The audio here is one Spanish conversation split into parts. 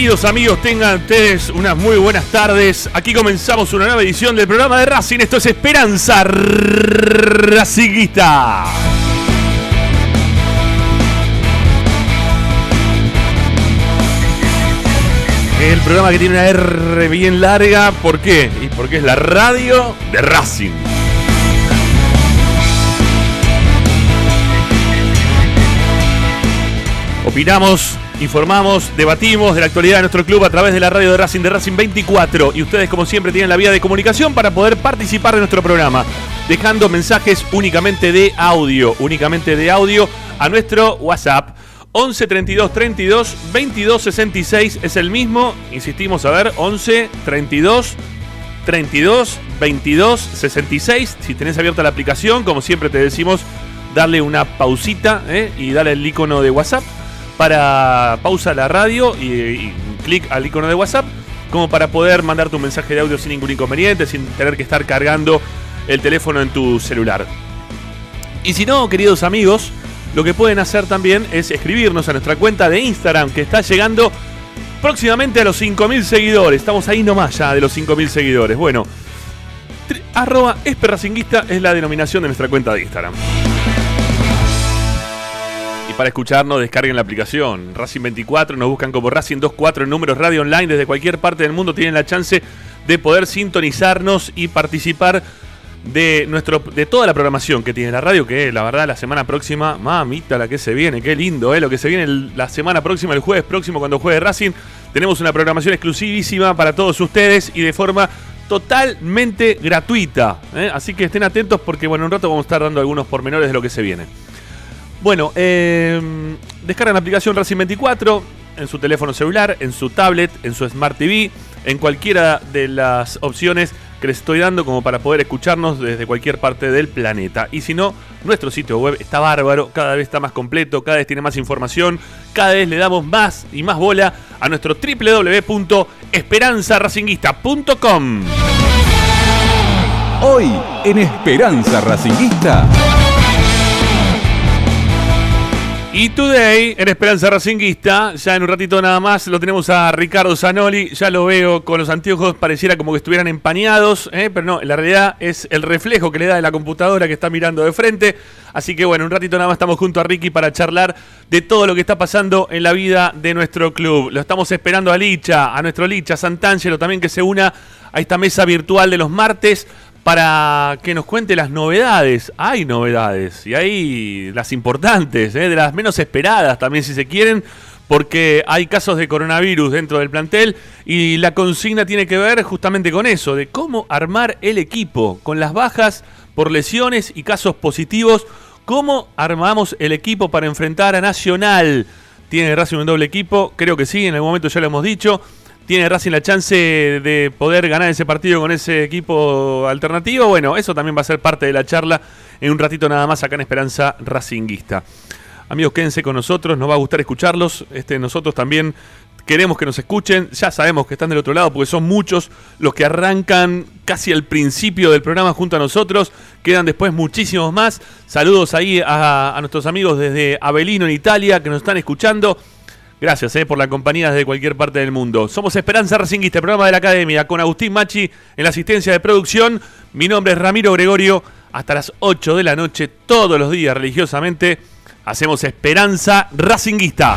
Queridos amigos, tengan ustedes unas muy buenas tardes. Aquí comenzamos una nueva edición del programa de Racing. Esto es Esperanza Racinguista. El programa que tiene una R bien larga. ¿Por qué? Y porque es la radio de Racing. Opinamos, informamos, debatimos de la actualidad de nuestro club a través de la radio de Racing de Racing 24 y ustedes como siempre tienen la vía de comunicación para poder participar de nuestro programa, dejando mensajes únicamente de audio, únicamente de audio a nuestro WhatsApp 11 32 32 22 66 es el mismo, insistimos a ver, 11 32 32 22 66. Si tenés abierta la aplicación, como siempre te decimos, darle una pausita ¿eh? y darle el icono de WhatsApp para pausa la radio y, clic al icono de WhatsApp como para poder mandar tu mensaje de audio sin ningún inconveniente, sin tener que estar cargando el teléfono en tu celular. Y si no, queridos amigos, lo que pueden hacer también es escribirnos a nuestra cuenta de Instagram que está llegando próximamente a los 5.000 seguidores. Estamos ahí nomás ya de los 5.000 seguidores. Bueno, arroba esperracinguista es la denominación de nuestra cuenta de Instagram. Para escucharnos, descarguen la aplicación Racing 24, nos buscan como Racing 24 en números radio online desde cualquier parte del mundo. Tienen la chance de poder sintonizarnos y participar de nuestro de toda la programación que tiene la radio, que la verdad la semana próxima, mamita la que se viene, qué lindo, eh, lo que se viene la semana próxima, el jueves próximo cuando juegue Racing, tenemos una programación exclusivísima para todos ustedes y de forma totalmente gratuita. eh. Así que estén atentos porque bueno, en un rato vamos a estar dando algunos pormenores de lo que se viene. Bueno, eh, descargan la aplicación Racing 24 en su teléfono celular, en su tablet, en su Smart TV, en cualquiera de las opciones que les estoy dando como para poder escucharnos desde cualquier parte del planeta. Y si no, nuestro sitio web está bárbaro, cada vez está más completo, cada vez tiene más información, cada vez le damos más y más bola a nuestro www.esperanzaracinguista.com. Hoy en Esperanza Racinguista. Y today, en Esperanza Racinguista, ya en un ratito nada más, lo tenemos a Ricardo Zanoli. Ya lo veo con los anteojos, pareciera como que estuvieran empañados, ¿eh? pero no, la realidad es el reflejo que le da de la computadora que está mirando de frente. Así que bueno, un ratito nada más estamos junto a Ricky para charlar de todo lo que está pasando en la vida de nuestro club. Lo estamos esperando a Licha, a nuestro Licha Santangelo también que se una a esta mesa virtual de los martes para que nos cuente las novedades. Hay novedades y hay las importantes, ¿eh? de las menos esperadas también si se quieren, porque hay casos de coronavirus dentro del plantel y la consigna tiene que ver justamente con eso, de cómo armar el equipo, con las bajas por lesiones y casos positivos, cómo armamos el equipo para enfrentar a Nacional. ¿Tiene Racing un doble equipo? Creo que sí, en algún momento ya lo hemos dicho tiene Racing la chance de poder ganar ese partido con ese equipo alternativo. Bueno, eso también va a ser parte de la charla en un ratito nada más acá en Esperanza Racinguista. Amigos, quédense con nosotros, nos va a gustar escucharlos. Este, nosotros también queremos que nos escuchen. Ya sabemos que están del otro lado porque son muchos los que arrancan casi al principio del programa junto a nosotros. Quedan después muchísimos más. Saludos ahí a, a nuestros amigos desde Avelino en Italia que nos están escuchando. Gracias eh, por la compañía desde cualquier parte del mundo. Somos Esperanza Racinguista, programa de la Academia, con Agustín Machi en la asistencia de producción. Mi nombre es Ramiro Gregorio. Hasta las 8 de la noche, todos los días religiosamente, hacemos Esperanza Racinguista.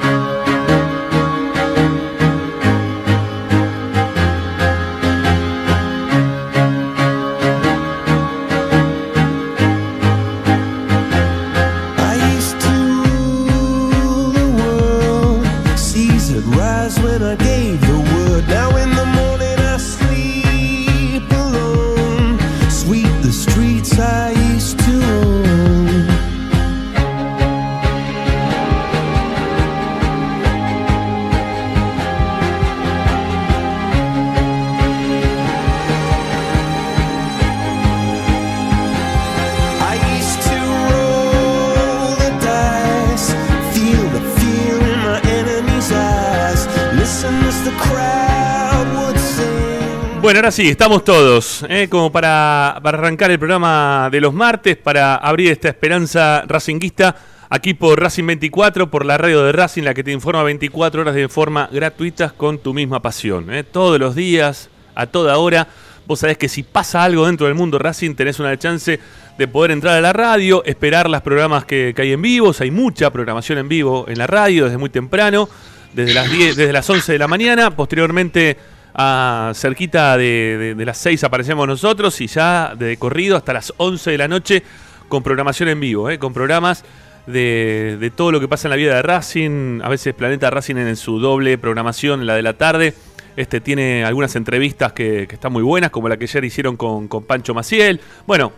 Ahora sí, estamos todos, ¿eh? como para, arrancar el programa de los martes, para abrir esta esperanza racinguista aquí por Racing 24, por la radio de Racing, la que te informa 24 horas de forma gratuita con tu misma pasión. ¿eh? Todos los días, a toda hora. Vos sabés que si pasa algo dentro del mundo Racing, tenés una chance de poder entrar a la radio, esperar los programas que, hay en vivo. Hay mucha programación en vivo en la radio desde muy temprano, desde las, 10, desde las 11 de la mañana. Posteriormente a cerquita de, las 6 aparecemos nosotros y ya de corrido hasta las 11 de la noche con programación en vivo, ¿eh? con programas de, todo lo que pasa en la vida de Racing, a veces Planeta Racing en su doble programación, la de la tarde. Este tiene algunas entrevistas que, están muy buenas, como la que ayer hicieron con, Pancho Maciel. Bueno,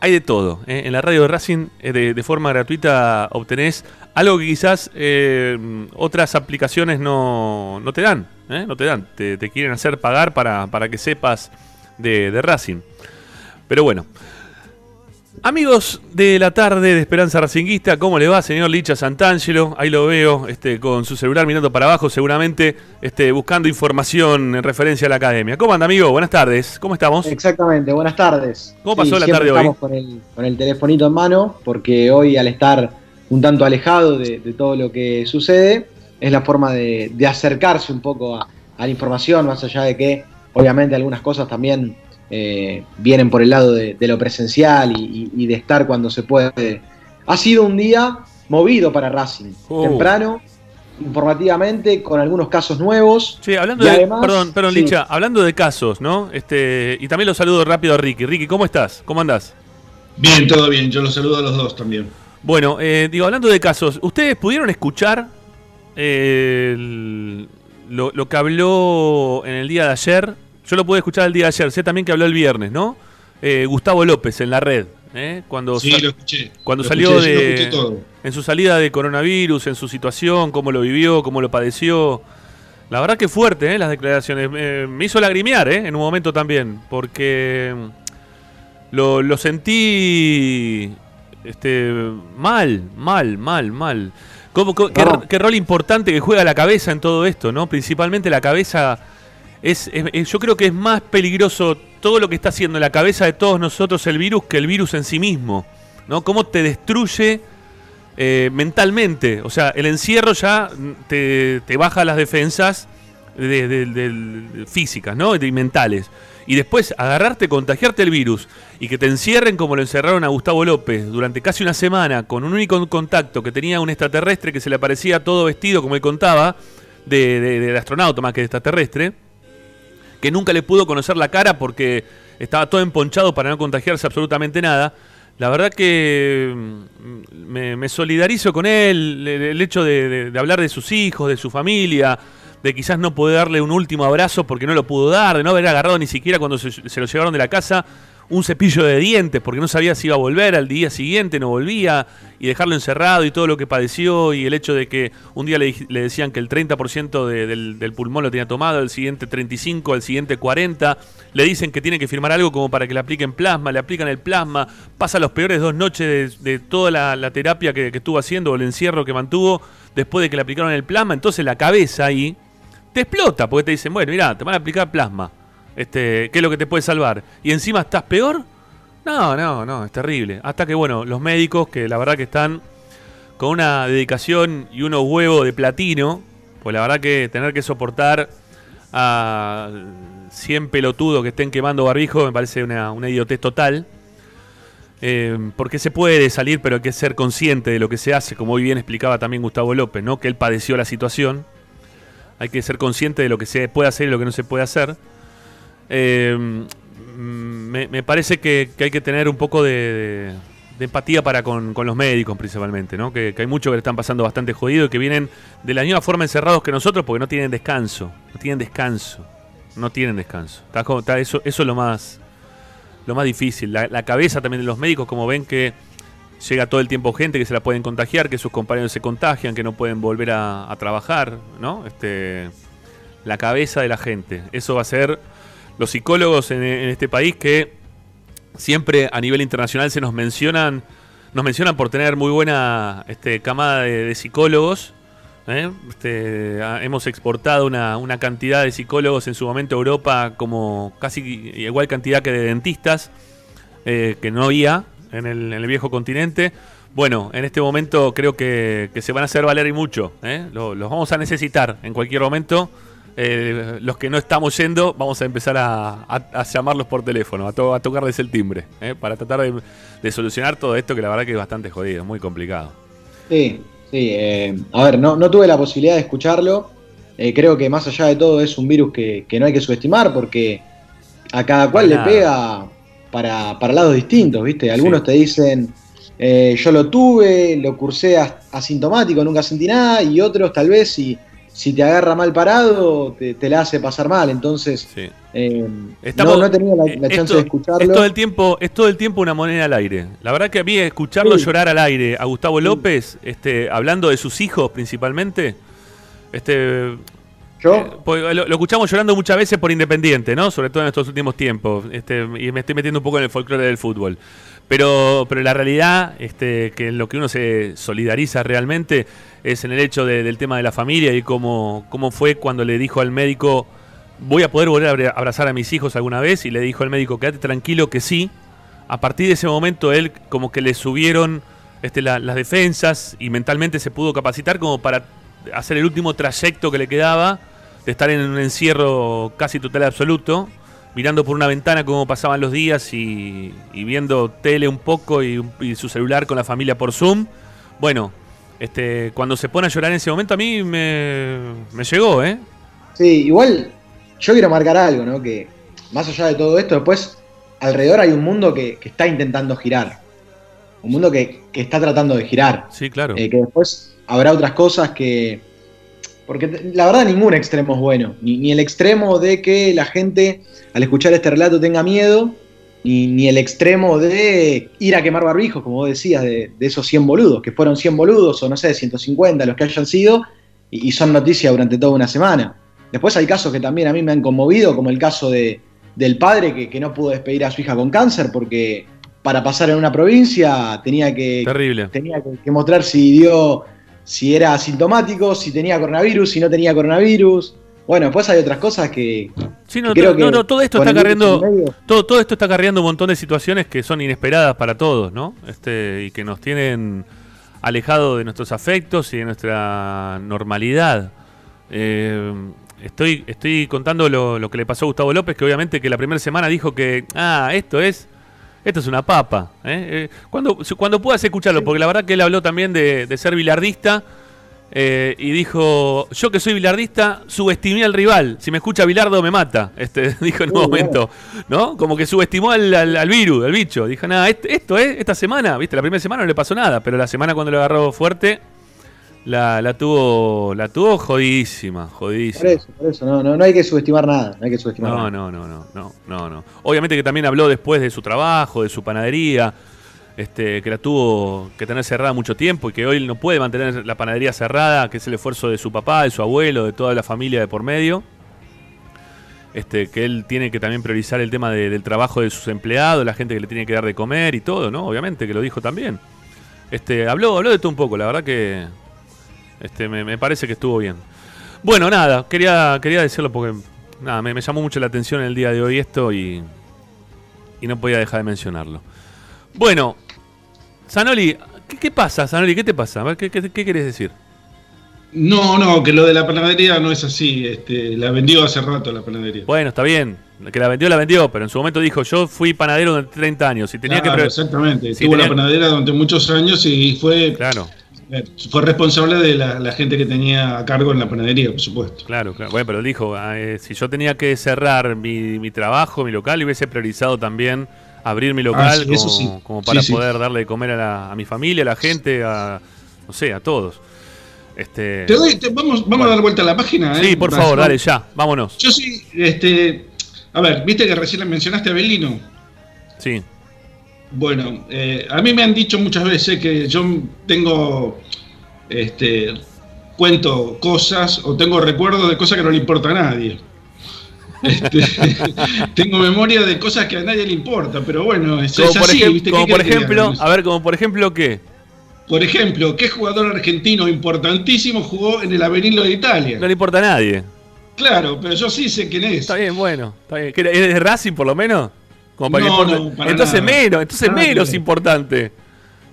hay de todo. ¿eh? En la radio de Racing, eh, de, forma gratuita, obtenés algo que quizás otras aplicaciones no, te dan. No te dan. Te, quieren hacer pagar para, para que sepas de, de Racing. Pero bueno, Amigos de la tarde de Esperanza Racinguista, ¿cómo le va, señor Licha Santangelo? Ahí lo veo, este, con su celular mirando para abajo, seguramente este, buscando información en referencia a la academia. ¿Cómo anda, amigo? Buenas tardes, ¿cómo estamos? Exactamente, buenas tardes. ¿Cómo pasó la tarde hoy? Estamos con el, con el telefonito en mano, porque hoy, al estar un tanto alejado de, todo lo que sucede, es la forma de, acercarse un poco a la información, más allá de que, obviamente, algunas cosas también eh, vienen por el lado de, lo presencial y, de estar cuando se puede. Ha sido un día movido para Racing, oh. temprano, informativamente, con algunos casos nuevos. Sí, hablando de, perdón, perdón, Licha, hablando de casos, ¿no? Este, y también lo saludo rápido a Ricky. Ricky, ¿cómo estás? ¿Cómo andás? Bien, todo bien, yo los saludo a los dos también. Bueno, eh, digo, hablando de casos, ¿ustedes pudieron escuchar el- lo, lo que habló en el día de ayer. Yo lo pude escuchar el día de ayer. Sé también que habló el viernes, ¿no? Eh, Gustavo López en la red. ¿eh? Cuando Sí, lo escuché. cuando Lo salió escuché, lo de en su salida de coronavirus, en su situación, cómo lo vivió, cómo lo padeció. La verdad que fuerte, ¿eh? las declaraciones. Eh, me hizo lagrimear, ¿eh? En un momento también, porque mm, lo, lo sentí este, mal, mal, mal, mal. ¿Cómo- co- qué, rol importante que juega la cabeza en todo esto, ¿no? Principalmente la cabeza es, es- es- yo creo que es más peligroso todo lo que está haciendo en la cabeza de todos nosotros el virus que el virus en sí mismo, ¿no? Cómo te destruye eh, mentalmente, o sea, el encierro ya te, te baja las defensas de, físicas, ¿no? Y mentales. Y después agarrarte, contagiarte el virus y que te encierren como lo encerraron a Gustavo López durante casi una semana con un único contacto que tenía un extraterrestre que se le parecía todo vestido, como él contaba, de, de- astronauta más que de extraterrestre que nunca le pudo conocer la cara porque estaba todo emponchado para no contagiarse absolutamente nada. La verdad que mm, me, solidarizo con él, el, hecho de hablar de sus hijos, de su familia, de quizás no poder darle un último abrazo porque no lo pudo dar, de no haber agarrado ni siquiera cuando se, lo llevaron de la casa un cepillo de dientes porque no sabía si iba a volver al día siguiente, no volvía, y dejarlo encerrado y todo lo que padeció, y el hecho de que un día le, decían que el 30% de- del, pulmón lo tenía tomado, el siguiente 35%, el siguiente 40%, le dicen que tiene que firmar algo como para que le apliquen plasma, le aplican el plasma, pasa los peores dos noches de, toda la, la terapia que, que estuvo haciendo, o el encierro que mantuvo después de que le aplicaron el plasma, entonces la cabeza ahí te explota, porque te dicen, bueno, mira, te van a aplicar plasma. Este, ¿Qué es lo que te puede salvar? ¿Y encima estás peor? No, no, no, es terrible. Hasta que, bueno, los médicos, que la verdad que están con una dedicación y unos huevos de platino, pues la verdad que tener que soportar a 100 pelotudos que estén quemando barbijo me parece una, una idiotez total. Eh, porque se puede salir, pero hay que ser consciente de lo que se hace, como hoy bien explicaba también Gustavo López, ¿no? que él padeció la situación. Hay que ser consciente de lo que se puede hacer y lo que no se puede hacer. Eh, me, parece que, hay que tener un poco de, empatía para con, los médicos principalmente, ¿no? Que, hay muchos que le están pasando bastante jodido y que vienen de la misma forma encerrados que nosotros porque no tienen descanso. No tienen descanso. No tienen descanso. Eso, es lo más, lo más difícil. La cabeza también de los médicos, como ven que llega todo el tiempo gente que se la pueden contagiar, que sus compañeros se contagian, que no pueden volver a, trabajar, ¿no? Este, la cabeza de la gente. Eso va a ser los psicólogos en, este país que siempre a nivel internacional se nos mencionan, nos mencionan por tener muy buena este, camada de, psicólogos. ¿eh? Este, hemos exportado una, una cantidad de psicólogos en su momento a Europa como casi igual cantidad que de dentistas eh, que no había en el, en el viejo continente. Bueno, en este momento creo que, que se van a hacer valer y mucho. ¿eh? Lo- los vamos a necesitar en cualquier momento. Eh, los que no estamos yendo, vamos a empezar a, a- a llamarlos por teléfono, a, to- a tocarles el timbre, ¿eh? para tratar de, de solucionar todo esto que la verdad que es bastante jodido, muy complicado. Sí, sí. a ver, no, no tuve la posibilidad de escucharlo. Creo que más allá de todo es un virus que, que no hay que subestimar porque a cada cual le pega para, para lados distintos, ¿viste? Algunos Sí. te dicen, eh, yo lo tuve, lo cursé as- asintomático, nunca sentí nada, y otros tal vez si, si te agarra mal parado, te, te la hace pasar mal. Entonces, Sí. eh, Estamos- no, no he tenido la, la eh, chance de escucharlo. Es todo, el tiempo, es todo el tiempo una moneda al aire. La verdad que a mí escucharlo Sí. llorar al aire a Gustavo López, este, hablando de sus hijos principalmente, este, Yo, Eh, pues, lo, escuchamos llorando muchas veces por Independiente, ¿no? Sobre todo en estos últimos tiempos. Este, y me estoy metiendo un poco en el folclore del fútbol. Pero, pero la realidad, este, que en lo que uno se solidariza realmente es en el hecho de- del tema de la familia y cómo, cómo fue cuando le dijo al médico, voy a poder volver a abra- abrazar a mis hijos alguna vez, y le dijo al médico, quédate tranquilo que sí. A partir de ese momento él como que le subieron este, la- las defensas y mentalmente se pudo capacitar como para hacer el último trayecto que le quedaba de estar en un encierro casi total y absoluto, mirando por una ventana cómo pasaban los días y, y viendo tele un poco y, y su celular con la familia por Zoom. Bueno, este, cuando se pone a llorar en ese momento a mí me, me llegó, ¿eh? Sí, igual yo quiero marcar algo, ¿no? Que más allá de todo esto, después alrededor hay un mundo que, que está intentando girar. Un mundo que, que está tratando de girar. Sí, claro. Eh, que después habrá otras cosas que, porque la verdad ningún extremo es bueno, ni, ni el extremo de que la gente al escuchar este relato tenga miedo, ni, ni el extremo de ir a quemar barbijos, como vos decías, de, de esos 100 boludos, que fueron 100 boludos o no sé, 150, los que hayan sido, y, y son noticias durante toda una semana. Después hay casos que también a mí me han conmovido, como el caso de, del padre que, que no pudo despedir a su hija con cáncer porque para pasar en una provincia tenía que, Terrible. tenía que, que mostrar si dio, si era asintomático, si tenía coronavirus, si no tenía coronavirus. Bueno, después hay otras cosas que, Sí, no, que creo to- que no, no, todo esto está cargando, todo, todo esto está cargando un montón de situaciones que son inesperadas para todos, ¿no? Este, y que nos tienen alejados de nuestros afectos y de nuestra normalidad. Eh, estoy, estoy contando lo, lo que le pasó a Gustavo López, que obviamente que la primera semana dijo que, ah, esto es, esto es una papa. ¿eh? Eh, cuando, cuando puedas escucharlo, porque la verdad que él habló también de, de ser bilardista. eh, y dijo, yo que soy bilardista, subestimé al rival. Si me escucha Bilardo me mata. Este, dijo en un Muy momento. ¿No? Como que subestimó al, al, al virus, al bicho. Dijo, nada, est- esto es, esta semana, viste, la primera semana no le pasó nada, pero la semana cuando lo agarró fuerte, la, la tuvo, la tuvo jodidísima, Por jodidísima. eso, por eso, no, no, no hay que subestimar nada, no hay que subestimar No, nada. no, no, no, no, no, no. Obviamente que también habló después de su trabajo, de su panadería, este, que la tuvo que tener cerrada mucho tiempo y que hoy no puede mantener la panadería cerrada, que es el esfuerzo de su papá, de su abuelo, de toda la familia de por medio. Este, que él tiene que también priorizar el tema de- del trabajo de sus empleados, la gente que le tiene que dar de comer y todo, ¿no? Obviamente que lo dijo también. Este, habló, habló de todo un poco, la verdad que este, me, me parece que estuvo bien. Bueno, nada, quería, quería decirlo porque nada, me, me llamó mucho la atención el día de hoy esto y, y no podía dejar de mencionarlo. Bueno, Zanoli, ¿qué, qué pasa, Zanoli? ¿Qué te pasa? A ver, ¿qué, qué, qué querés decir? No, no, que lo de la panadería no es así. Este, la vendió hace rato la panadería. Bueno, está bien, que la vendió, la vendió, pero en su momento dijo, yo fui panadero durante 30 años y tenía Claro, que... exactamente. Sí, Tuvo tenía- la panadera durante muchos años y fue, Claro, fue responsable de la, la gente que tenía a cargo en la panadería, por supuesto. claro, claro. Bueno, pero dijo, ah, eh, si yo tenía que cerrar mi, mi trabajo, mi local, hubiese priorizado también abrir mi local Ah, sí, como, eso sí. como para Sí, poder darle de comer a, la- a mi familia, a la gente, a, no sé, a todos. Este, Te doy- te- vamos vamos Bueno. a dar vuelta a la página. sí, ¿eh? por favor, dale, ya, vámonos. Yo sí, este, a ver, viste que recién mencionaste a Belino. Sí, Bueno, eh, a mí me han dicho muchas veces que yo tengo, este, cuento cosas o tengo recuerdos de cosas que no le importa a nadie. Este, tengo memoria de cosas que a nadie le importa, pero bueno, es, como es por, así, ejem- ¿viste? ¿Qué como por ejemplo, a ver, como por ejemplo, ¿qué? Por ejemplo, ¿qué jugador argentino importantísimo jugó en el Avenilo de Italia? No le importa a nadie. Claro, pero yo sí sé quién es. Está bien, bueno, está bien. ¿Qué era- ¿Es de Racing por lo menos? Como para que No, importe- no, para entonces nada. menos, entonces Nada menos importante.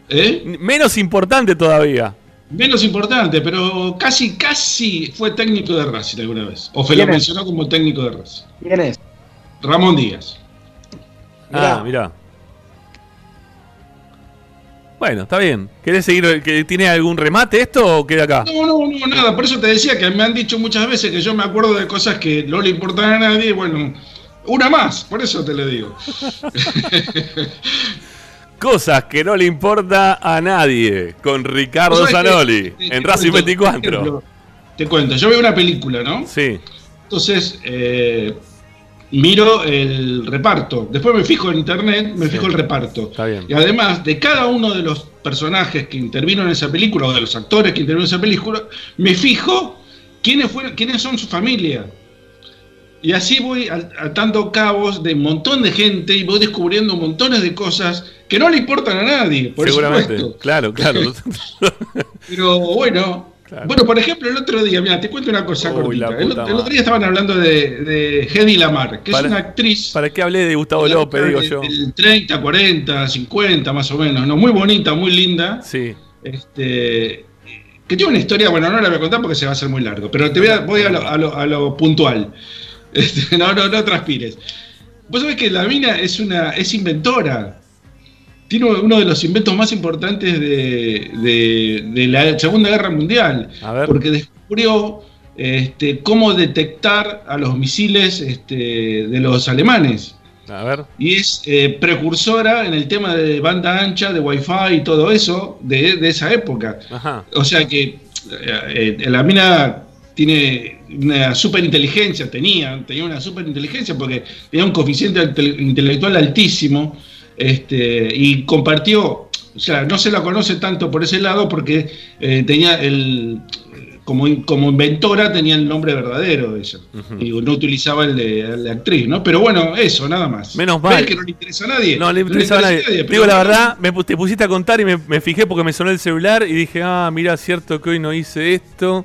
¿Eh? Menos importante todavía. Menos importante, pero casi, casi fue técnico de Racing alguna vez. O se lo mencionó como técnico de Racing. ¿Quién es? Ramón Díaz. Ah, mirá. Bueno, está bien. ¿Querés seguir? que ¿Tiene algún remate esto o queda acá? No, no, no, nada. Por eso te decía que me han dicho muchas veces que yo me acuerdo de cosas que no le importan a nadie. Bueno, una más, por eso te lo digo. Cosas que no le importa a nadie. Con Ricardo que- Zanoli. En Racing cuento, por 24. ejemplo, Te cuento, yo veo una película, ¿no? Sí, Entonces, eh, miro el reparto. Después me fijo en internet, me Sí. fijo el reparto. Está bien. Y además de cada uno de los personajes que intervino en esa película, o de los actores que intervinieron en esa película, me fijo quiénes, fueron, quiénes son su familia. Y así voy atando cabos de un montón de gente y voy descubriendo montones de cosas que no le importan a nadie, por seguramente. supuesto. Claro, claro. Pero bueno, Claro. bueno, por ejemplo, el otro día, mira, te cuento una cosa Uy, cortita. El, otro día estaban hablando de, de Hedy Lamar, que Para- es una actriz. ¿Para qué hablé de Gustavo de López, digo yo? del 30, 40, 50 más o menos, ¿no? Muy bonita, muy linda. Sí. Este, que tiene una historia, bueno, no la voy a contar porque se va a hacer muy largo, pero te voy a, voy a, lo, a lo- a lo puntual. Este, no, no, no transpires. Vos sabés que la mina es una es inventora. Tiene uno de los inventos más importantes de, de- de la Segunda Guerra Mundial. A ver. Porque descubrió este, cómo detectar a los misiles este, de los alemanes A ver. y es eh, precursora en el tema de banda ancha, de wifi y todo eso de, de esa época. Ajá. O sea que eh, eh, la mina tiene una super inteligencia, tenía, tenía una super inteligencia porque tenía un coeficiente inte- intelectual altísimo este, y compartió, o sea, no se la conoce tanto por ese lado porque eh, tenía el, como, como inventora tenía el nombre verdadero de ella. Digo, no utilizaba el de, el de actriz, ¿no? Pero bueno, eso, nada más. Menos ¿Ves mal. que no le interesa a nadie. No le interesa a nadie. pero Digo la verdad, me, te pusiste a contar y me, me fijé porque me sonó el celular y dije, ah, mira, cierto que hoy no hice esto.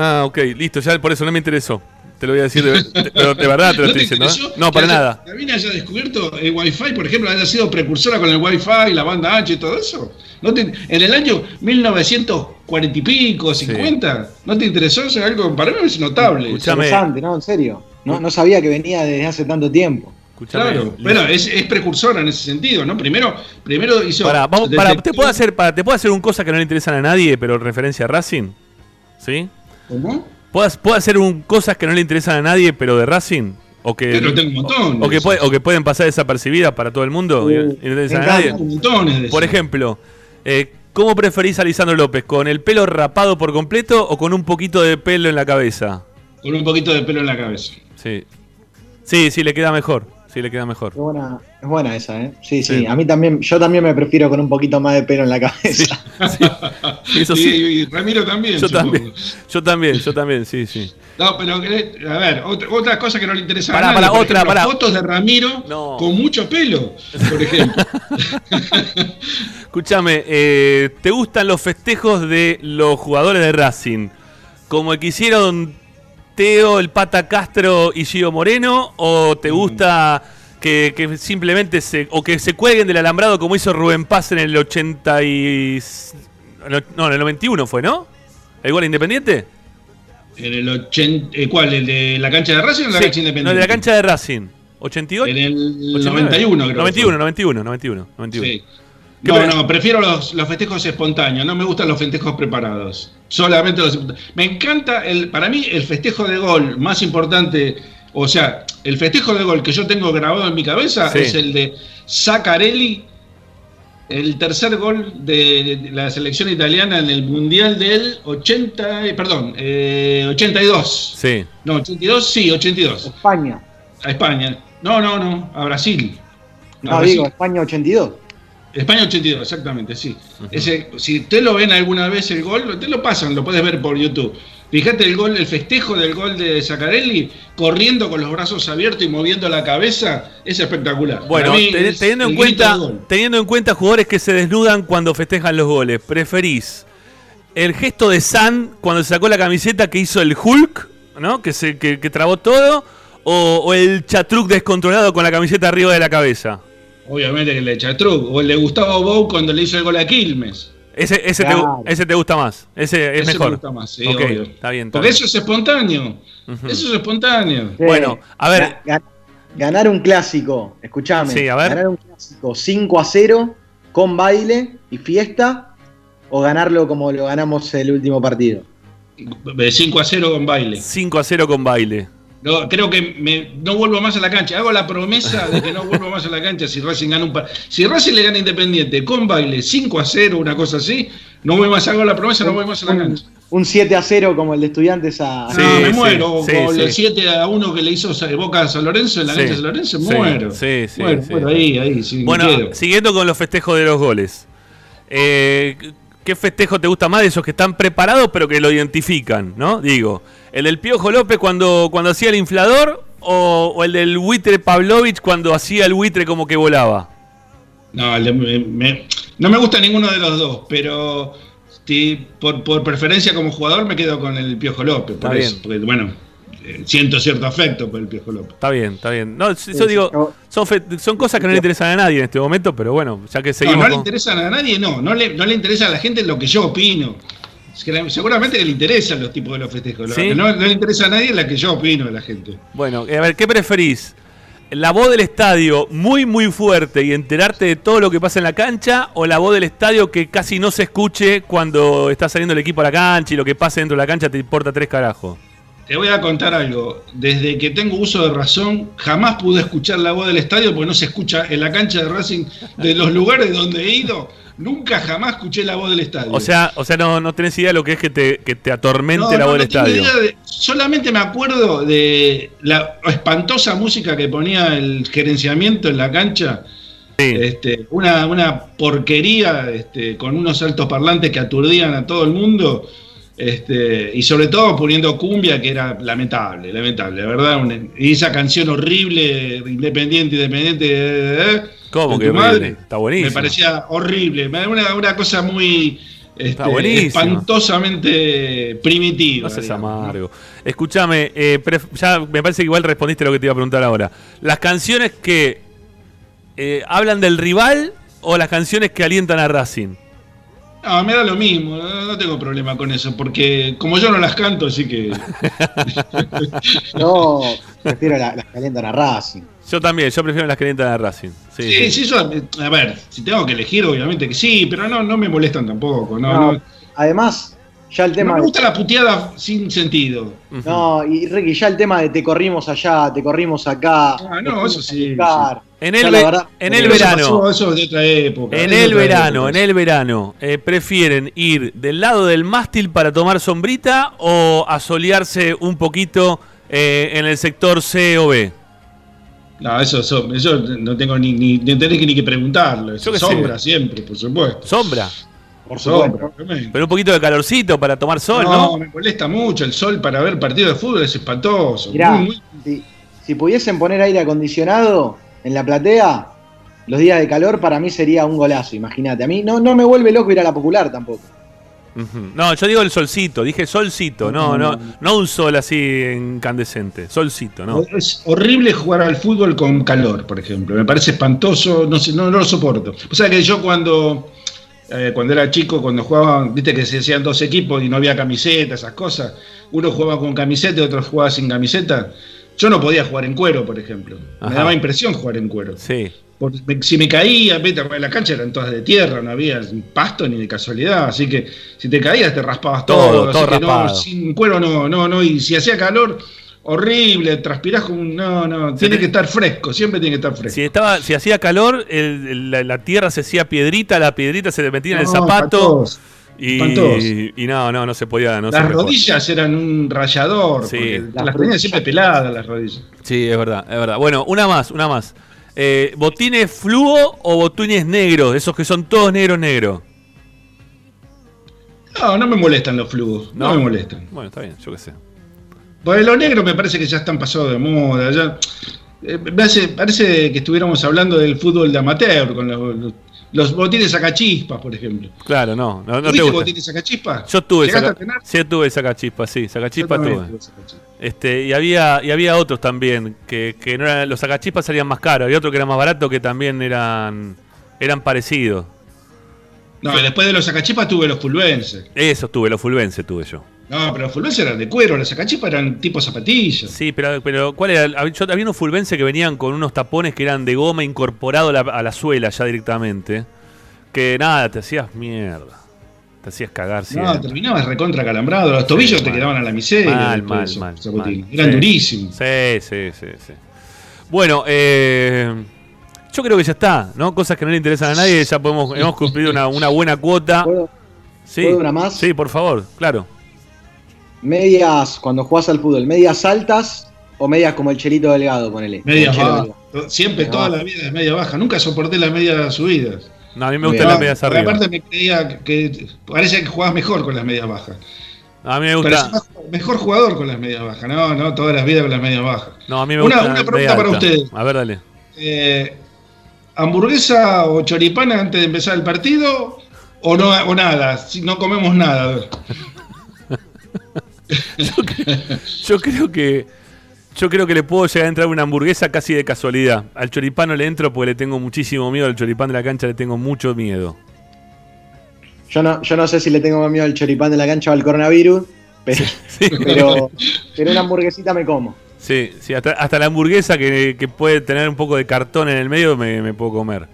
Ah, ok, listo, ya por eso no me interesó. Te lo voy a decir, de, de- pero de verdad te lo ¿No estoy te diciendo. ¿eh? No, para nada. que Sabina haya descubierto el Wi-Fi, por ejemplo, haya sido precursora con el Wi-Fi, la banda H y todo eso. ¿No te- en el año 1940 y pico, 50, ¿no te interesó? O sea, algo para mí es notable. Escuchame. Interesante, ¿no? En serio. No, no sabía que venía desde hace tanto tiempo. Escuchame, Claro, bueno, es, es precursora en ese sentido, ¿no? Primero, primero hizo. Pará, vamos, detectó- ¿te puedo hacer, pará, ¿te puedo hacer un cosa que no le interesan a nadie, pero en referencia a Racing? ¿Sí? ¿Cómo? ¿Puedo, puedo hacer un cosas que no le interesan a nadie, pero de Racing? ¿O que, Pero tengo un montón. o que, puede- o que pueden pasar desapercibidas para todo el mundo? Uh, y no interesan a nadie. montones de Por ejemplo, eh, ¿cómo preferís a Lisandro López? ¿Con el pelo rapado por completo o con un poquito de pelo en la cabeza? Con un poquito de pelo en la cabeza. Sí. Sí, sí, le queda mejor. Sí, le queda mejor. Buena, es buena esa, ¿eh? Sí, Sí. sí, A mí también, yo también me prefiero con un poquito más de pelo en la cabeza. Eso y, sí. y Ramiro también. Yo supongo. también, yo también, yo también, sí, sí. No, pero eh, a ver, otra, otra cosa que no le interesa Pará, a nadie. por otra, ejemplo, pará. Fotos de Ramiro No. con mucho pelo, por ejemplo. Escúchame, eh, ¿te gustan los festejos de los jugadores de Racing? ¿Como el que hicieron Teo, el Pata Castro y Gio Moreno? ¿O te gusta que, que simplemente se, o que se cuelguen del alambrado como hizo Rubén Paz en el 80 y... No, en el 91 fue, ¿no? ¿El gol independiente? en el 80, eh, ¿Cuál? ¿El de la cancha de Racing o la Sí, cancha independiente? No, de la cancha de Racing. ¿88? En el 89. 91, creo. que 91, fue. 91, 91, 91. Sí. ¿Qué No, pre- no, prefiero los, los festejos espontáneos, no me gustan los festejos preparados. Solamente los Me encanta, el, para mí, el festejo de gol más importante, o sea, el festejo de gol que yo tengo grabado en mi cabeza Sí. es el de Zaccarelli, el tercer gol de, la selección italiana en el Mundial del 80, eh, perdón, eh, 82. Sí. No, 82, sí, 82. España. A España. No, no, no, a Brasil. No, A Brasil. digo, España 82. España 82, exactamente, sí. Ese, si ustedes lo ven alguna vez el gol, ustedes lo pasan, lo puedes ver por YouTube. Fíjate el gol, el festejo del gol de Zaccarelli, corriendo con los brazos abiertos y moviendo la cabeza, es espectacular. Bueno, mí es teniendo, en cuenta, teniendo en cuenta jugadores que se desnudan cuando festejan los goles, ¿preferís el gesto de San cuando se sacó la camiseta que hizo el Hulk, ¿no? que, se, que, que trabó todo? O, o el chatruc descontrolado con la camiseta arriba de la cabeza? Obviamente que el de Chatruc, o el de Gustavo Bou cuando le hizo el gol a Quilmes. Ese, ese, Claro. te, ese te gusta más, ese es Ese mejor. me gusta más, sí, Ok, obvio. Está bien. está Porque bien. eso es espontáneo. Eso es espontáneo. Sí. Bueno, a ver. Ga- ga- ganar un clásico, escuchame. Sí, a ver. Ganar un clásico 5 a 0 con baile y fiesta o ganarlo como lo ganamos el último partido. De 5 a 0 con baile. 5 a 0 con baile. No, creo que me- no vuelvo más a la cancha. Hago la promesa de que no vuelvo más a la cancha si Racing gana un par. Si Racing le gana Independiente con baile 5 a 0, una cosa así, no voy más, hago la promesa, no voy más a la cancha. un 7 a 0 como el de estudiantes a. Sí, no, me sí, muero. sí, con sí. el 7 a 1 que le hizo Boca a San Lorenzo en la Sí, cancha de San Lorenzo, muero. sí, sí, muero, ahí, ahí, Bueno, siguiendo con los festejos de los goles. Eh, ¿Qué festejo te gusta más de esos que están preparados pero que lo identifican, no? Digo, ¿el del Piojo López cuando, cuando hacía el inflador o, o el del buitre Pavlovich cuando hacía el buitre como que volaba? No, el de- me- me- no me gusta ninguno de los dos, pero sí, por, por preferencia como jugador me quedo con el Piojo López. Por Está eso, bien. porque, bueno, eh, siento cierto afecto por el Piojo López. Está bien, está bien. No, yo Sí, digo, son, fe- son cosas que no le interesan a nadie en este momento, pero bueno, ya que No, seguimos no le con- interesan a nadie, no. No le, no le interesa a la gente lo que yo opino. Seguramente que le interesan los tipos de los festejos. Lo ¿Sí? que no, no le interesa a nadie es la que yo opino de la gente. Bueno, a ver, ¿qué preferís? ¿La voz del estadio muy, muy fuerte y enterarte de todo lo que pasa en la cancha? ¿O la voz del estadio que casi no se escuche cuando está saliendo el equipo a la cancha y lo que pasa dentro de la cancha te importa tres carajos? Te voy a contar algo. Desde que tengo uso de razón, jamás pude escuchar la voz del estadio porque no se escucha en la cancha de Racing de los lugares donde he ido. Nunca jamás escuché la voz del estadio. O sea, o sea no, no tenés idea de lo que es que te, que te atormente No, la voz no del estadio. idea de- solamente me acuerdo de la espantosa música que ponía el gerenciamiento en la cancha. Sí. Este, una, una porquería este, con unos altos parlantes que aturdían a todo el mundo. Este, y sobre todo poniendo cumbia, que era lamentable, lamentable, la verdad. una- y esa canción horrible, independiente, independiente. eh, ¿Cómo con que tu horrible? madre, Está buenísimo. Me parecía horrible, una, una cosa muy este, Está espantosamente primitiva. No seas digamos, ¿no? amargo. Escúchame, eh, ya me parece que igual respondiste lo que te iba a preguntar ahora. ¿Las canciones que eh, hablan del rival o las canciones que alientan a Racing? No, me da lo mismo, no, no tengo problema con eso, porque como yo no las canto, así que. Yo prefiero la- las que alientan a Racing. Yo también, yo prefiero las que alientan a Racing. Sí, Sí, sí. sí, yo, a ver, si tengo que elegir, obviamente que sí, pero no, no me molestan tampoco. No, No, no, Además, ya el no me gusta la puteada sin sentido. No, y Ricky, ya el tema de te corrimos allá, te corrimos acá. Ah, no, eso sí. En el, la ve- verdad, en el verano. pasó, Eso es de otra época. En el verano, en el verano, eh, ¿prefieren ir del lado del mástil para tomar sombrita o asolearse un poquito eh, en el sector C o B? No, eso, eso, eso no tengo ni, ni, ni tenés que ni que preguntarlo. Eso sombra sé. siempre, por supuesto. Sombra, Por supuesto. obviamente. pero un poquito de calorcito para tomar sol, no, ¿no? me molesta mucho el sol para ver partidos de fútbol, es espantoso. Mirá, Muy, muy- si, si pudiesen poner aire acondicionado en la platea, los días de calor para mí sería un golazo, imagínate. A mí no, no me vuelve loco ir a la popular tampoco. No, yo digo el solcito, dije solcito, no, no, no un sol así incandescente, solcito, ¿no? Es horrible jugar al fútbol con calor, por ejemplo. Me parece espantoso, no, sé, no, no lo soporto. O sea que yo cuando, eh, cuando era chico, cuando jugaban, viste que se hacían dos equipos y no había camiseta, esas cosas. Uno jugaba con camiseta y otro jugaba sin camiseta. Yo no podía jugar en cuero, por ejemplo. Ajá. Me daba impresión jugar en cuero. Sí. Porque si me caía, vete, la cancha eran todas de tierra, no había pasto ni de casualidad, así que si te caías te raspabas Todo, todo, todo así que no, sin cuero no, no, no, y si hacía calor, horrible, transpirás como un, no, no, tiene que estar fresco, siempre tiene que estar fresco. Si estaba, si hacía calor, el- el- la, la tierra se hacía piedrita, la piedrita se le metía en el zapato y, y no, no, no se podía. No las rodillas eran un rayador, Sí. porque Las las tenía rodillas. siempre peladas las rodillas. Sí, es verdad, es verdad. Bueno, una más, una más. Eh, ¿Botines fluo o botines negros? Esos que son todos negros, negros. No, no me molestan los flujos, no, No. me molestan. Bueno, está bien, yo qué sé. Porque los negros me parece que ya están pasados de moda. Ya, eh, me hace- parece que estuviéramos hablando del fútbol de amateur, con los, los- los botines sacachispas, por ejemplo. Claro, no, no, no te ¿Tuviste gusta. botines sacachispas? Yo tuve ¿Llegaste saca, sí, tuve sacachispa, sí, sacachispa Yo también tuve. tuve sacachispas. Este, y había, y había otros también, que, que no eran, los sacachispas salían más caros, había otro que era más barato que también eran, eran parecidos. No, y después de los sacachispas tuve los fulvenses. Esos tuve, los fulvenses tuve yo. No, pero los fulvenses eran de cuero, los sacachispas eran tipo zapatillas. Sí, pero, pero ¿cuál era? Yo, había unos fulvenses que venían con unos tapones que eran de goma incorporado a la, a la suela ya directamente. Que nada, te hacías mierda. Te hacías cagar No, siempre. terminabas recontra calambrado, los tobillos te mal. quedaban a la miseria. Mal, mal, mal. Eran Sí. durísimos. Sí, sí, sí, sí. Bueno, eh, yo creo que ya está, ¿no? Cosas que no le interesan a nadie, ya podemos, hemos cumplido una, una buena cuota. ¿Puedo? Sí, ¿Puedo una más? Sí, por favor, claro. Medias, cuando jugás al fútbol, medias altas o medias como el Chelito Delgado, ponele. Media Como el Chelo baja. Delgado. Siempre, Media toda baja. la vida de media baja. Nunca soporté las medias subidas. No, a mí me gustan las medias arriba. aparte me creía que parece que jugabas mejor con las medias bajas. A mí me gusta. mejor jugador con las medias bajas. No, no, todas las vidas con las medias bajas. No, a mí me Una- gusta. una pregunta para ustedes. A ver, dale. Eh, ¿Hamburguesa o choripana antes de empezar el partido? ¿O, no, o nada? Si no comemos nada. Yo creo que. Yo creo que le puedo llegar a entrar una hamburguesa casi de casualidad. Al choripán no le entro porque le tengo muchísimo miedo. Al choripán de la cancha le tengo mucho miedo. Yo no, yo no sé si le tengo más miedo al choripán de la cancha o al coronavirus, pero, Sí, pero, pero una hamburguesita me como. sí, sí, hasta, hasta la hamburguesa que, que puede tener un poco de cartón en el medio me, me puedo comer.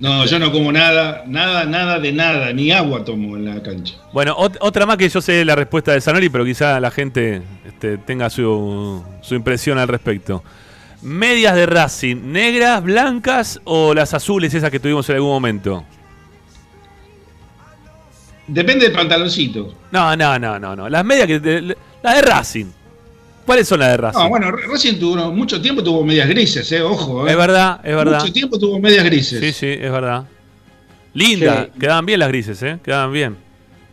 No, yo no como nada, nada, nada de nada, ni agua tomo en la cancha. Bueno, ot- otra más que yo sé la respuesta de Sanori, pero quizá la gente este, tenga su, su impresión al respecto. Medias de Racing, negras, blancas o las azules esas que tuvimos en algún momento. Depende del pantaloncito. No, no, no, no, no. Las medias que. Las de Racing. ¿Cuáles son las de Racing? No, bueno, Racing tuvo mucho tiempo tuvo medias grises, eh, ojo. eh. es verdad, es verdad. Mucho tiempo tuvo medias grises. Sí, sí, es verdad. Linda, Sí. quedaban bien las grises, ¿eh? Quedaban bien.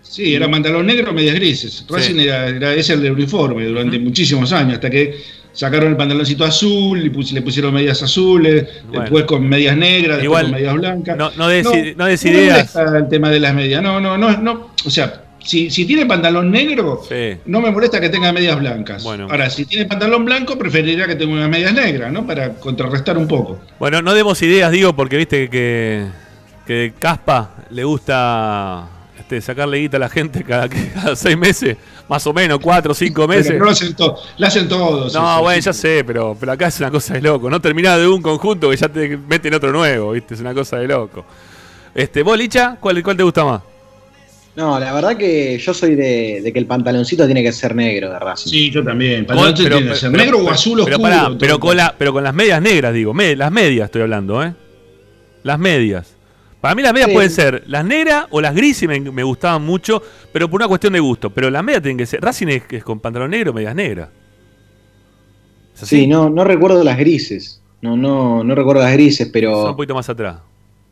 Sí, era pantalón negro, medias grises. Racing era, era ese el de uniforme durante muchísimos años, hasta que sacaron el pantaloncito azul y pus- le pusieron medias azules, Bueno. después con medias negras, después con medias blancas. no- no des no des me ideas. molesta el tema de las medias. No, no, no, no. O sea, si, si tiene pantalón negro, Sí. no me molesta que tenga medias blancas. Bueno. Ahora, si tiene pantalón blanco, preferiría que tenga unas medias negras, ¿no? Para contrarrestar un poco. Bueno, no demos ideas, digo, porque viste que, que Caspa le gusta este, sacarle guita a la gente cada, cada seis meses, más o menos, cuatro o cinco meses. Pero no lo hacen, to- lo hacen todos. No, eso, bueno, sí. ya sé, pero, pero acá es una cosa de loco. No terminás de un conjunto que ya te meten otro nuevo, ¿viste? Es una cosa de loco. Este, ¿Vos, Licha? ¿Cuál, cuál te gusta más? No, la verdad que yo soy de, de que el pantaloncito tiene que ser negro de Racing. Sí, yo también. Con- Pantalón tiene que ser negro o azul pero, oscuro. pará, pero, con la, pero con las medias negras, digo. me- las medias estoy hablando, ¿eh? Las medias. Para mí las medias Sí. pueden ser las negras o las grises, me, me gustaban mucho, pero por una cuestión de gusto. Pero las medias tienen que ser... Racing es, es con pantalón negro, medias negras. Sí, no, no recuerdo las grises. No, no, no recuerdo las grises, Son pero, un poquito más atrás.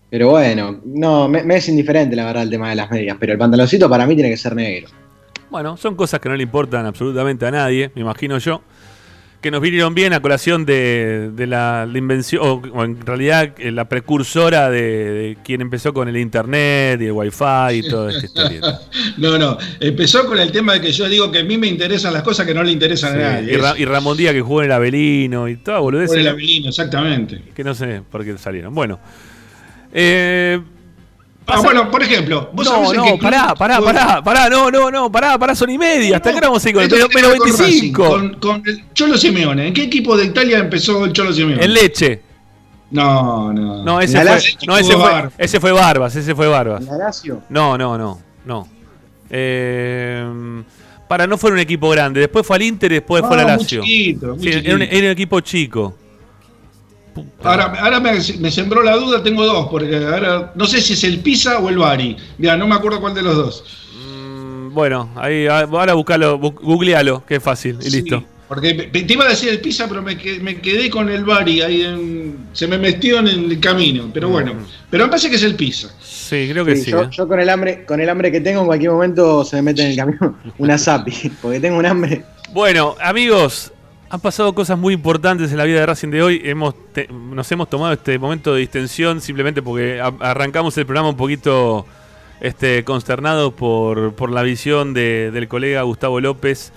Pero bueno, no, me, me es indiferente la verdad el tema de las medias, pero el pantaloncito para mí tiene que ser negro. Bueno, son cosas que no le importan absolutamente a nadie, me imagino yo. Que nos vinieron bien a colación de, de la, la invención, o, o en realidad eh, la precursora de, de quien empezó con el internet y el wifi y toda esta historia. No, no. Empezó con el tema de que yo digo que a mí me interesan las cosas que no le interesan Sí, a nadie. y, Ra- y Ramón Díaz que jugó en el Avelino y toda boludez. Por el Avelino, exactamente. Que no sé por qué salieron. Bueno. Eh, Ah, bueno, por ejemplo, vos no, no, club pará, pará, pará, pará, no, no, no, pará, pará, son y media. Hasta No, acá vamos a ir con el menos tiene que ver con 25. Racing, Con, con el Cholo Simeone. ¿En qué equipo de Italia empezó el Cholo Simeone? En leche. No, no. No, ese fue, no, ese fue, Barbas. ese fue Barbas, ese fue. No, no, no, no. Eh, para, no fue un equipo grande. Después fue al Inter y después fue No, a la muy Lazio. chiquito, muy Sí, chiquito. era, un, era un equipo chico. Ahora, ahora me, me sembró la duda, tengo dos, porque ahora no sé si es el Pisa o el Bari. Mira, no me acuerdo cuál de los dos. Mm, bueno, ahí, ah, ahora buscalo, bu- googlealo, que es fácil y Sí, listo. Porque te iba a decir el Pisa, pero me, que- me quedé con el Bari ahí en- se me metió en el camino. Pero bueno, pero me parece que es el Pisa. Sí, creo que Sí, sí. yo, ¿eh? yo con el hambre, con el hambre que tengo en cualquier momento se me mete en el camino una zapi, porque tengo un hambre. Bueno, amigos, han pasado cosas muy importantes en la vida de Racing de hoy. Hemos nos hemos tomado este momento de distensión simplemente porque arrancamos el programa un poquito este, consternados por, por la visión de- del colega Gustavo López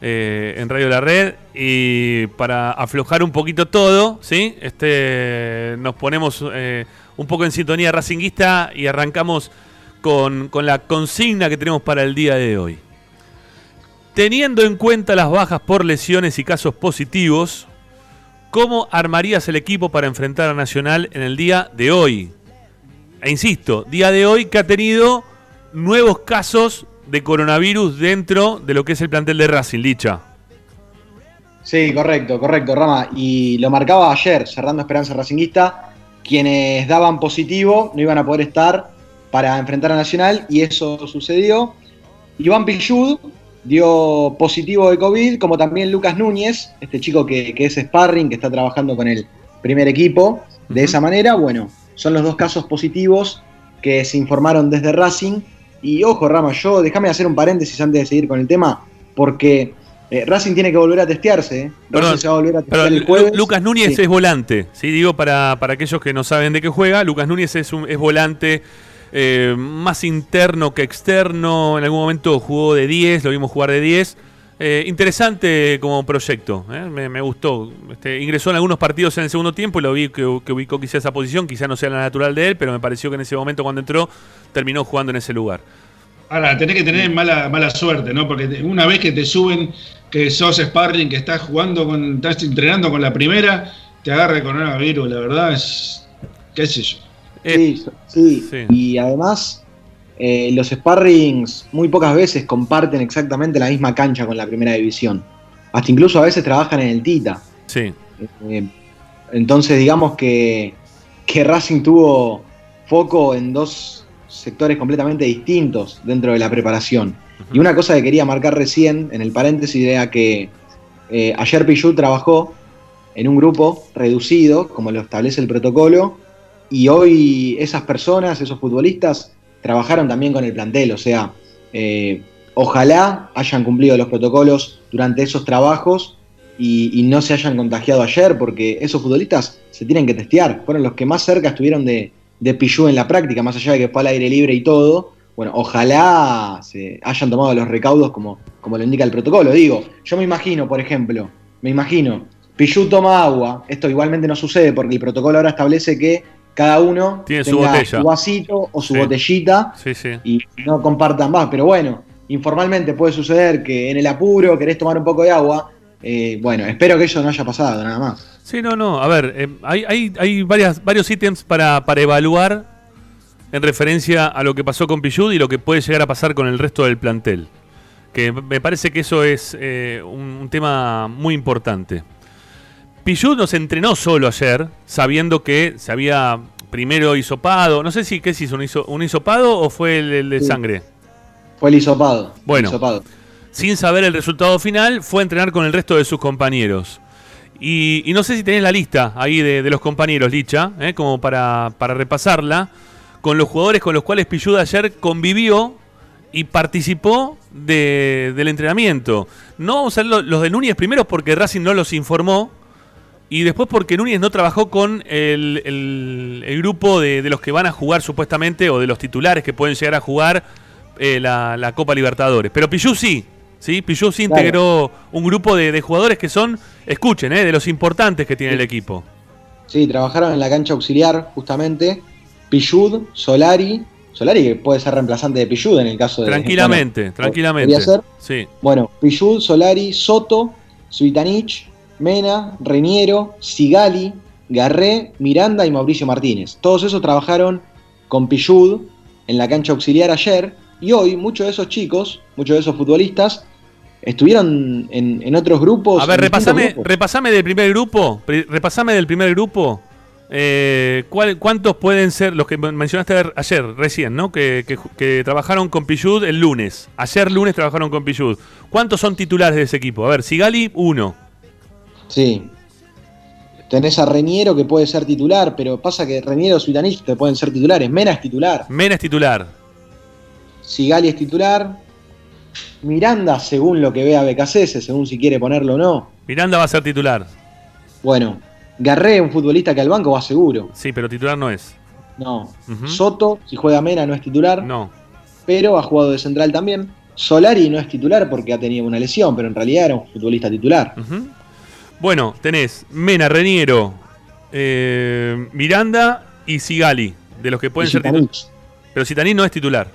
eh, en Radio La Red. Y para aflojar un poquito todo, ¿sí? este, nos ponemos eh, un poco en sintonía racinguista y arrancamos con, con la consigna que tenemos para el día de hoy. Teniendo en cuenta las bajas por lesiones y casos positivos, ¿cómo armarías el equipo para enfrentar a Nacional en el día de hoy? E insisto, día de hoy que ha tenido nuevos casos de coronavirus dentro de lo que es el plantel de Racing, Licha. Sí, correcto, correcto, Rama. Y lo marcaba ayer, cerrando Esperanza Racinguista, quienes daban positivo no iban a poder estar para enfrentar a Nacional y eso sucedió. Iván Pichud dio positivo de COVID, como también Lucas Núñez, este chico que, que es sparring, que está trabajando con el primer equipo. De esa manera, bueno, son los dos casos positivos que se informaron desde Racing. Y ojo, Rama, yo déjame hacer un paréntesis antes de seguir con el tema, porque eh, Racing tiene que volver a testearse. ¿eh? Perdón, Racing se va a volver a testear el jueves. Lu- Lucas Núñez Sí. es volante, ¿sí? digo para, para aquellos que no saben de qué juega, Lucas Núñez es, un, es volante eh, más interno que externo, en algún momento jugó de 10, lo vimos jugar de 10. Eh, interesante como proyecto, ¿eh? me, gustó. Este, ingresó en algunos partidos en el segundo tiempo y lo vi que, ubicó quizá esa posición, quizá no sea la natural de él, pero me pareció que en ese momento cuando entró terminó jugando en ese lugar. Ahora, tenés que tener mala, mala suerte, ¿no? Porque una vez que te suben, que sos sparring, que estás jugando con, estás entrenando con la primera, te agarra el coronavirus, la verdad es. qué sé yo. Eh, Sí, sí, sí. Y además, eh, los sparrings muy pocas veces comparten exactamente la misma cancha con la primera división. Hasta incluso a veces trabajan en el Tita. sí. Eh, entonces, digamos que, que Racing tuvo foco en dos sectores completamente distintos dentro de la preparación. Y una cosa que quería marcar recién en el paréntesis era que eh, ayer Pichu trabajó en un grupo reducido, como lo establece el protocolo, y hoy esas personas, esos futbolistas, trabajaron también con el plantel, o sea, eh, ojalá hayan cumplido los protocolos durante esos trabajos y, no se hayan contagiado ayer, porque esos futbolistas se tienen que testear, fueron los que más cerca estuvieron de, de Pichu en la práctica, más allá de que fue al aire libre y todo, bueno, ojalá se hayan tomado los recaudos como, como lo indica el protocolo. Digo, yo me imagino, por ejemplo, me imagino, Pichu toma agua, esto igualmente no sucede porque el protocolo ahora establece que cada uno Tiene su botella. vasito o su Sí. botellita Sí, sí. y no compartan más. Pero bueno, informalmente puede suceder que en el apuro querés tomar un poco de agua. eh, bueno, espero que eso no haya pasado, nada más. Sí, no, no. A ver, eh, hay, hay, hay varias, varios ítems para, para evaluar en referencia a lo que pasó con Pichud y lo que puede llegar a pasar con el resto del plantel. Que me parece que eso es eh, un, un tema muy importante. Pichud nos entrenó solo ayer, sabiendo que se había primero hisopado. No sé si qué se hizo, un, hiso- un hisopado o fue el, el de Sí. sangre. Fue el hisopado. el Bueno. hisopado. sin saber el resultado final, fue a entrenar con el resto de sus compañeros. Y, y no sé si tenés la lista ahí de, de los compañeros, Licha, ¿eh? como para, para repasarla, con los jugadores con los cuales Pilluda ayer convivió y participó de- del entrenamiento. No vamos a ver lo- los de Núñez primero porque Racing no los informó. Y después porque Núñez no trabajó con el, el- el grupo de, de los que van a jugar supuestamente, o de los titulares que pueden llegar a jugar eh, la, la Copa Libertadores. Pero Pichu sí, ¿sí? Pichu sí Claro. integró un grupo de, de jugadores que son, escuchen, eh, de los importantes que tiene el equipo. Sí, trabajaron en la cancha auxiliar, justamente. Pichud, Solari. Solari que puede ser reemplazante de Pichud en el caso de. Tranquilamente, bueno, tranquilamente. podría ser. Sí. Bueno, Pichud, Solari, Soto, Suitanich, Mena, Reñero, Sigali, Garré, Miranda y Mauricio Martínez. Todos esos trabajaron con Pichud en la cancha auxiliar ayer. Y hoy muchos de esos chicos, muchos de esos futbolistas, estuvieron en, en otros grupos. A ver, repasame, repasame del primer grupo. Repasame del primer grupo. eh, ¿cuál- ¿Cuántos pueden ser los que men- mencionaste ayer- recién, ¿no? Que, que ju- que trabajaron con Pichud el lunes. Ayer lunes trabajaron con Pichud. ¿Cuántos son titulares de ese equipo? A ver, Sigali, uno. Sí. Tenés a Reñero que puede ser titular, pero pasa que Reñero y te pueden ser titulares. Mena es titular. Mena es titular. Sigali es titular. Miranda, según lo que vea BKCS, según si quiere ponerlo o no. Miranda va a ser titular. Bueno, Garré, un futbolista que al banco va seguro. Sí, pero titular no es. No. Soto, si juega Mena, no es titular, No. pero ha jugado de central también. Solari no es titular porque ha tenido una lesión, pero en realidad era un futbolista titular. Bueno, tenés Mena, Reniero, eh, Miranda y Sigali. De los que pueden ser titulares. Pero Zitanich no es titular.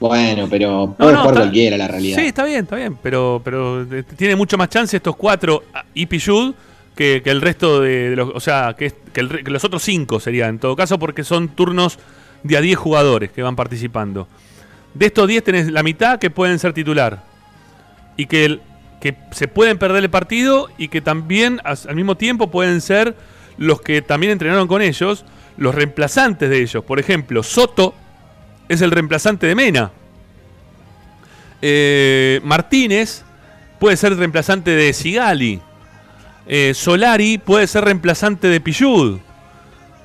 Bueno, pero puede no, jugar está- cualquiera, la realidad. Sí, está bien, está bien. Pero, pero eh, tiene mucho más chance estos cuatro ah, y Pichud que, que el resto de, de los. O sea, que, que el que los otros cinco serían, en todo caso, porque son turnos de a 10 jugadores que van participando. De estos 10 tenés la mitad que pueden ser titular. Y que, el- que se pueden perder el partido y que también al mismo tiempo pueden ser los que también entrenaron con ellos, los reemplazantes de ellos. Por ejemplo, Soto es el reemplazante de Mena. Eh, Martínez puede ser reemplazante de Sigali. Eh, Solari puede ser reemplazante de Pillud.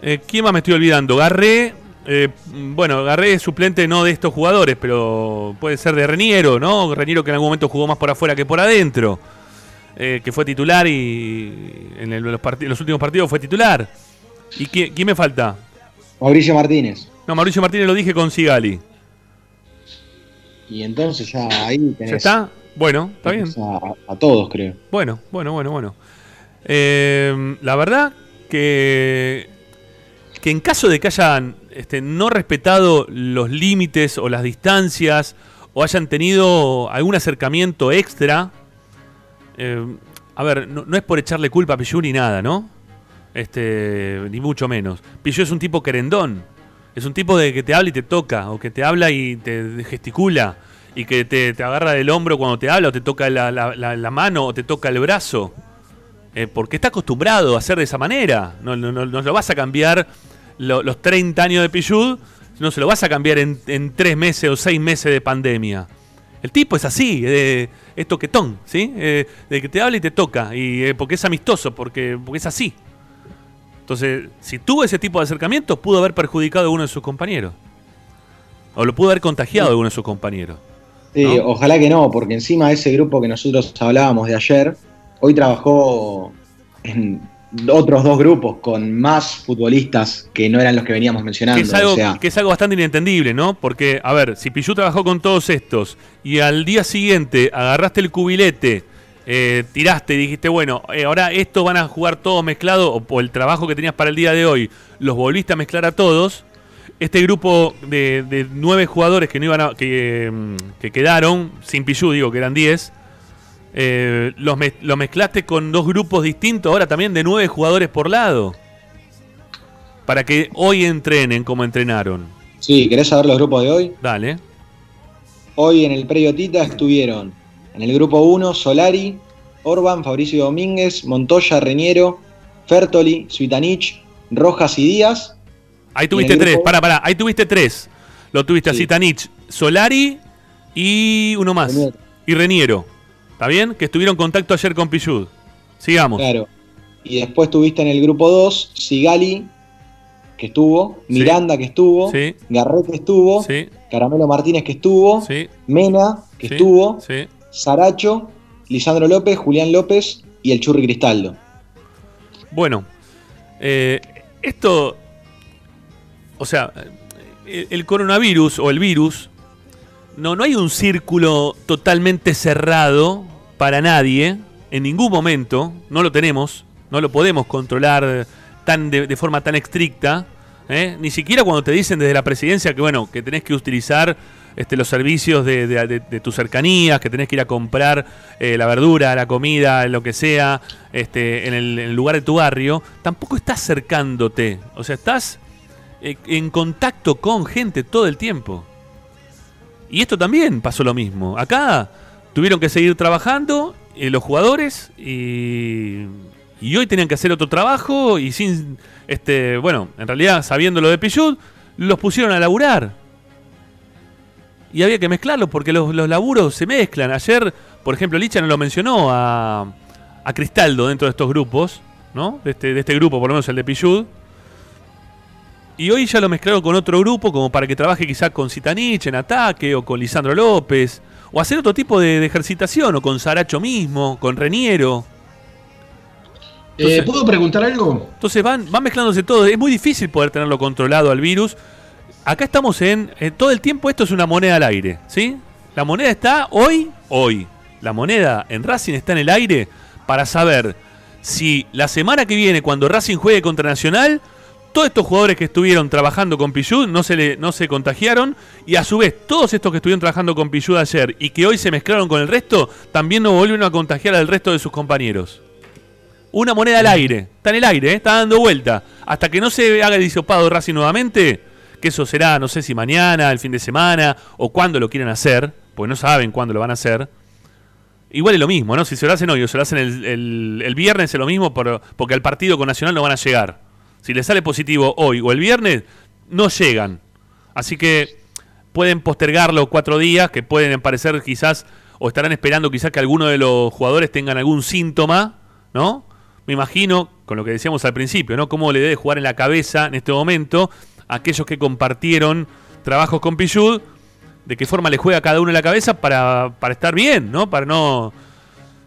Eh, ¿Quién más me estoy olvidando? Garré. Eh, bueno, Garré es suplente no de estos jugadores, pero puede ser de Reniero, ¿no? Reniero que en algún momento jugó más por afuera que por adentro. eh, que fue titular y en el- los, últimos partidos fue titular. ¿Y quién, quién me falta? Mauricio Martínez. No, Mauricio Martínez lo dije con Sigali. Y entonces ya ahí tenés, ¿Ya está? Bueno, está bien. a todos, creo. Bueno, bueno, bueno, bueno. Eh, la verdad que, que en caso de que hayan este, no respetado los límites o las distancias o hayan tenido algún acercamiento extra, eh, a ver, no, es por echarle culpa a Pichu ni nada, ¿no? Este, ni mucho menos. Pichu es un tipo querendón. Es un tipo de que te habla y te toca, o que te habla y te gesticula, y que te, agarra del hombro cuando te habla, o te toca la mano, o te toca el brazo. Eh, porque está acostumbrado a hacer de esa manera. No, no, no, no lo vas a cambiar lo- los 30 años de Pichud no se lo vas a cambiar en, en tres meses o seis meses de pandemia. El tipo es así, eh, es toquetón, ¿sí? Eh, de que te habla y te toca, y eh, porque es amistoso, porque, porque es así. Entonces, si tuvo ese tipo de acercamiento, pudo haber perjudicado a uno de sus compañeros. O lo pudo haber contagiado a uno de sus compañeros. Sí, ¿No? ojalá que no, porque encima ese grupo que nosotros hablábamos de ayer, hoy trabajó en otros dos grupos con más futbolistas que no eran los que veníamos mencionando. Que es, algo, o sea, que es algo bastante inentendible, ¿no? Porque, a ver, si Pichu trabajó con todos estos y al día siguiente agarraste el cubilete, eh, tiraste y dijiste, bueno, eh, ahora estos van a jugar todos mezclados, o, o el trabajo que tenías para el día de hoy, los volviste a mezclar a todos. Este grupo de, de nueve jugadores que no iban a, que, mm, que quedaron, sin Pichu, digo que eran diez, eh, los, mez- los mezclaste con dos grupos distintos, ahora también de nueve jugadores por lado. Para que hoy entrenen como entrenaron. sí, ¿querés saber los grupos de hoy? Dale. Hoy en el Predio Tita estuvieron en el grupo 1 Solari, Orban, Fabricio Domínguez, Montoya, Reñero, Fertoli, Suitanich, Rojas y Díaz. Ahí tuviste tres. grupo- Para, para. Ahí tuviste tres. Lo tuviste a Sí. Zitanich, Solari y uno más. Reniero. Y Reniero. ¿Está bien? Que estuvieron en contacto ayer con Pichud. Sigamos. Claro. Y después tuviste en el grupo 2 Sigali, que estuvo, Sí. Miranda, que estuvo, Sí. Garret, que estuvo, Sí, Caramelo Martínez, que estuvo, sí, Mena, que estuvo, Sí. Saracho, Lisandro López, Julián López y el Churri Cristaldo. Bueno, eh, esto, o sea, el, el coronavirus o el virus, no, no hay un círculo totalmente cerrado para nadie, en ningún momento, no lo tenemos, no lo podemos controlar tan de, forma tan estricta, ¿eh? ni siquiera cuando te dicen desde la presidencia que bueno, que tenés que utilizar este, los servicios de, tus cercanías, que tenés que ir a comprar eh, la verdura, la comida, lo que sea, este, en, el, lugar de tu barrio, tampoco estás acercándote. O sea, estás eh, en contacto con gente todo el tiempo. Y esto también pasó lo mismo. Acá tuvieron que seguir trabajando eh, los jugadores y, y hoy tenían que hacer otro trabajo y sin, este, bueno, en realidad sabiendo lo de Pichud, los pusieron a laburar. Y había que mezclarlos porque los, laburos se mezclan. Ayer, por ejemplo, Licha no lo mencionó a, a Cristaldo dentro de estos grupos, ¿no? De este, de este grupo, por lo menos el de Pichud. Y hoy ya lo mezclaron con otro grupo, como para que trabaje quizá con Citanich en ataque, o con Lisandro López, o hacer otro tipo de, de ejercitación, o con Saracho mismo, con Reniero. Eh, Entonces- ¿Puedo preguntar algo? Entonces van, van mezclándose todo. Es muy difícil poder tenerlo controlado al virus. Acá estamos en. eh, todo el tiempo esto es una moneda al aire. ¿Sí? La moneda está hoy, hoy. La moneda en Racing está en el aire para saber si la semana que viene, cuando Racing juegue contra Nacional, todos estos jugadores que estuvieron trabajando con Pichud no se, le, no se contagiaron. Y a su vez, todos estos que estuvieron trabajando con Pichud ayer y que hoy se mezclaron con el resto, también no volvieron a contagiar al resto de sus compañeros. Una moneda al aire. Está en el aire, ¿eh? está dando vuelta. Hasta que no se haga el disopado Racing nuevamente, que eso será, no sé si mañana, el fin de semana, o cuándo lo quieran hacer, porque no saben cuándo lo van a hacer. Igual es lo mismo, ¿no? Si se lo hacen hoy o se lo hacen el, el- viernes es lo mismo por- porque al partido con Nacional no van a llegar. Si les sale positivo hoy o el viernes, no llegan. Así que pueden postergarlo cuatro días, que pueden parecer quizás, o estarán esperando quizás que alguno de los jugadores tengan algún síntoma, ¿no? Me imagino, con lo que decíamos al principio, ¿no? Cómo le debe jugar en la cabeza en este momento a aquellos que compartieron trabajos con Pichud, de qué forma le juega cada uno en la cabeza para, para estar bien, ¿no? Para no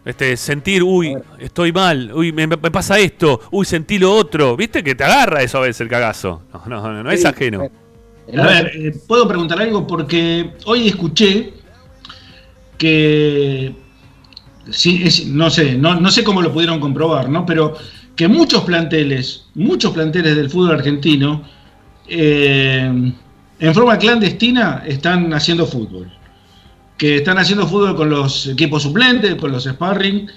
este, sentir, uy, estoy mal, uy, me, me pasa esto, uy, sentí lo otro. ¿Viste que te agarra eso a veces el cagazo? No, no, no, no es Sí, ajeno. A ver, eh, ¿puedo preguntar algo? Porque hoy escuché que, sí, es- no sé, no, no sé cómo lo pudieron comprobar, ¿no? Pero que muchos planteles, muchos planteles del fútbol argentino, eh, en forma clandestina están haciendo fútbol. Que están haciendo fútbol con los equipos suplentes, con los sparring,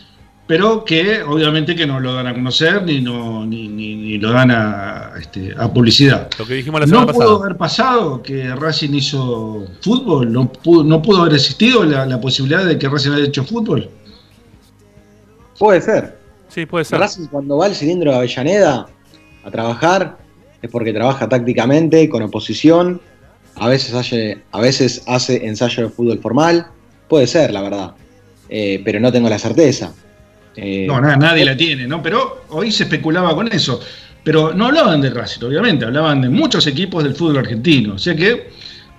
pero que obviamente que no lo dan a conocer ni, no, ni, ni- ni lo dan a, este, a publicidad. Lo que dijimos la semana ¿No pudo haber pasado que Racing hizo fútbol? ¿No pudo, no pudo haber existido la, la posibilidad de que Racing haya hecho fútbol? Puede ser. Sí, puede ser. Racing cuando va al cilindro de Avellaneda a trabajar es porque trabaja tácticamente, con oposición, a veces hace, a veces hace ensayo de fútbol formal, puede ser, la verdad, Eh, pero no tengo la certeza. Eh, No, nada, nadie la tiene, ¿no? Pero hoy se especulaba con eso. Pero no hablaban de Racing, obviamente, hablaban de muchos equipos del fútbol argentino. O sea que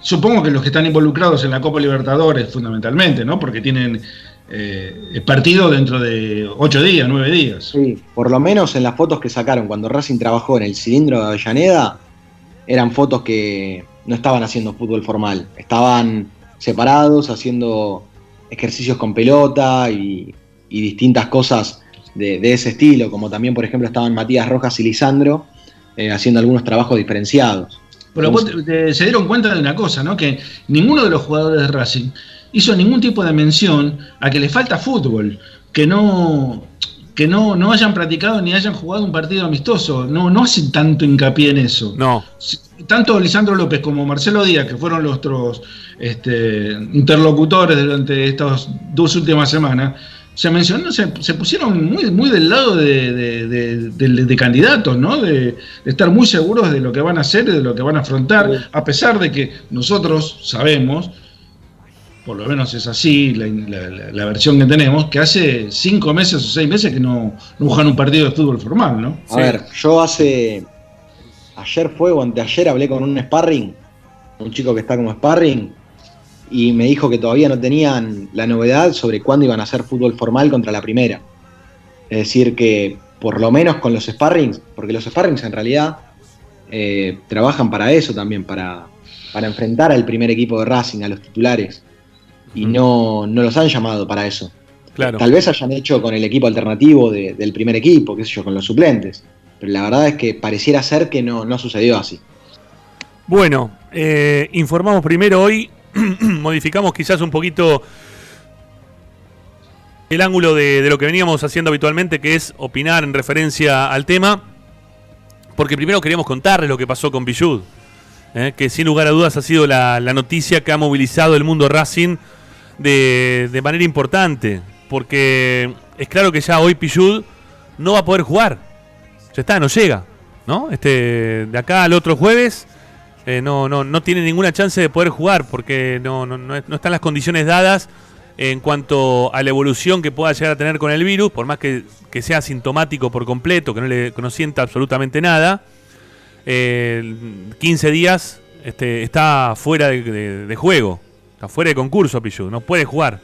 supongo que los que están involucrados en la Copa Libertadores, fundamentalmente, ¿no? Porque tienen eh, partido dentro de ocho días, nueve días. Sí, por lo menos en las fotos que sacaron cuando Racing trabajó en el cilindro de Avellaneda, eran fotos que no estaban haciendo fútbol formal, estaban separados, haciendo ejercicios con pelota y, y distintas cosas de, de ese estilo, como también, por ejemplo, estaban Matías Rojas y Lisandro eh, haciendo algunos trabajos diferenciados. Pero vos te- te- se dieron cuenta de una cosa, ¿no? Que ninguno de los jugadores de Racing hizo ningún tipo de mención a que le falta fútbol, que no que no, no hayan practicado ni hayan jugado un partido amistoso. No, no hacen tanto hincapié en eso. No, Tanto Lisandro López como Marcelo Díaz, que fueron los otros este, interlocutores durante estas dos últimas semanas, se mencionó, se, se pusieron muy, muy del lado de, de- de- de- candidatos, ¿no? De, de estar muy seguros de lo que van a hacer y de lo que van a afrontar, a pesar de que nosotros sabemos, por lo menos es así la, la- la- la versión que tenemos, que hace cinco meses o seis meses que no, no juegan un partido de fútbol formal, ¿no? A Sí. ver, yo hace. Ayer fue o anteayer hablé con un sparring, un chico que está como sparring, y me dijo que todavía no tenían la novedad sobre cuándo iban a hacer fútbol formal contra la primera. Es decir, que por lo menos con los sparrings, porque los sparrings en realidad eh, trabajan para eso también, para, para enfrentar al primer equipo de Racing, a los titulares, y no, no los han llamado para eso. claro. Tal vez hayan hecho con el equipo alternativo de- del primer equipo, qué sé yo, con los suplentes. Pero la verdad es que pareciera ser que no, no sucedió así. Bueno, eh, informamos primero hoy, modificamos quizás un poquito el ángulo de, de lo que veníamos haciendo habitualmente, que es opinar en referencia al tema, porque primero queríamos contarles lo que pasó con Pichud, eh, que sin lugar a dudas ha sido la, la noticia que ha movilizado el mundo Racing de, de manera importante, porque es claro que ya hoy Pichud no va a poder jugar, ya está, no llega, ¿no? Este, de acá al otro jueves eh, no, no, no tiene ninguna chance de poder jugar porque no, no, no, es- no están las condiciones dadas en cuanto a la evolución que pueda llegar a tener con el virus, por más que, que sea sintomático por completo, que no, le, no sienta absolutamente nada. eh, 15 días este, está fuera de juego, está fuera de concurso, Pichu, no puede jugar.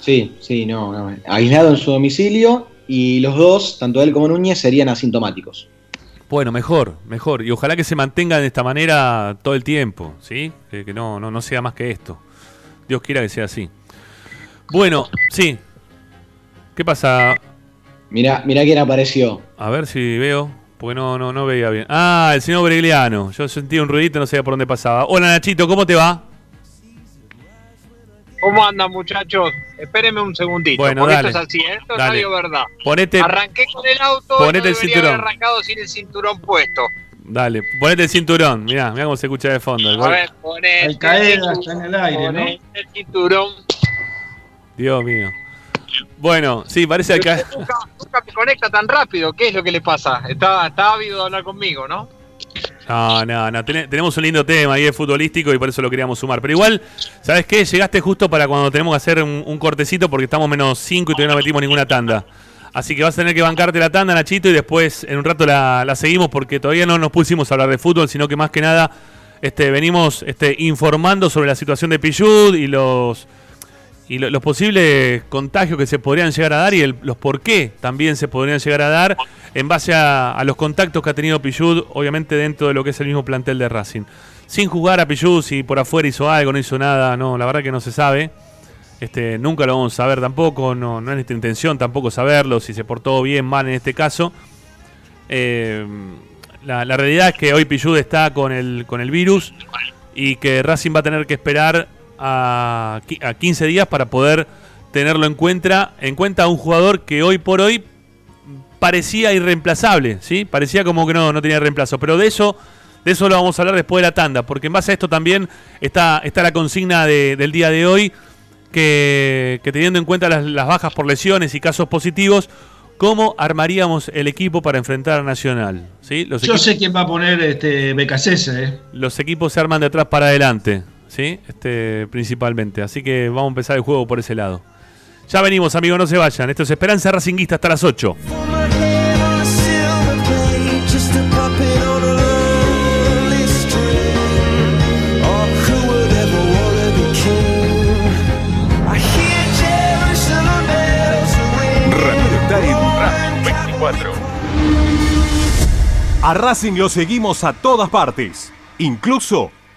Sí, sí, no, no. Aislado en su domicilio y los dos, tanto él como Núñez, serían asintomáticos. Bueno, mejor, mejor. Y ojalá que se mantenga de esta manera todo el tiempo, ¿sí? Que, que no, no, no sea más que esto. Dios quiera que sea así. Bueno, sí. ¿Qué pasa? Mirá, mirá quién apareció. A ver si veo. Porque no, no, no veía bien. Ah, el señor Bregliano. Yo sentí un ruidito, no sabía por dónde pasaba. Hola Nachito, ¿cómo te va? ¿Cómo andan, muchachos? Espérenme un segundito. Bueno, porque dale. esto es así, ¿eh? esto Dale. es radio verdad. Ponete, Arranqué con el auto Ponete y no el cinturón. haber arrancado sin el cinturón puesto. dale, ponete el cinturón. Mirá, mirá cómo se escucha de fondo. el A gol. ver, ponete Al caer, el está en el aire, ¿no? ponete el cinturón. Dios mío. Bueno, sí, parece que... Nunca, nunca me conecta tan rápido. ¿Qué es lo que le pasa? Está, está ávido de hablar conmigo, ¿no? No, no, no. ten- tenemos un lindo tema ahí es futbolístico y por eso lo queríamos sumar. Pero igual, ¿sabes qué? Llegaste justo para cuando tenemos que hacer un, un cortecito porque estamos menos 5 y todavía no metimos ninguna tanda. Así que vas a tener que bancarte la tanda, Nachito, y después en un rato la, la seguimos porque todavía no nos pusimos a hablar de fútbol, sino que más que nada este, venimos este, informando sobre la situación de Pillud y los y lo- los posibles contagios que se podrían llegar a dar y el- los por qué también se podrían llegar a dar en base a, los contactos que ha tenido Pillud, obviamente dentro de lo que es el mismo plantel de Racing. Sin jugar a Pillud, si por afuera hizo algo, no hizo nada, no, la verdad que no se sabe. Este, nunca lo vamos a saber tampoco, no, no es nuestra intención tampoco saberlo, si se portó bien, mal en este caso. Eh, la, la realidad es que hoy Pillud está con el, con el virus y que Racing va a tener que esperar a, a 15 días para poder tenerlo en cuenta, en cuenta a un jugador que hoy por hoy parecía irreemplazable, ¿sí? Parecía como que no, no tenía reemplazo, pero de eso de eso lo vamos a hablar después de la tanda, porque en base a esto también está, está la consigna de- del día de hoy, que, que teniendo en cuenta las, las bajas por lesiones y casos positivos, ¿Cómo armaríamos el equipo para enfrentar a Nacional? ¿Sí? Los, Yo equipos, sé quién va a poner este BKC, ¿eh? los equipos se arman de atrás para adelante, ¿sí? Este, principalmente. Así que vamos a empezar el juego por ese lado. Ya venimos, amigos, no se vayan. Esto es Esperanza Racinguista hasta las 8. For my head on a silver plate, just a puppet on a lonely string. Oh, who would ever wanna be king? I hear Jerusalem bells ring. Radio está en Racing 24. A Racing lo seguimos a todas partes, incluso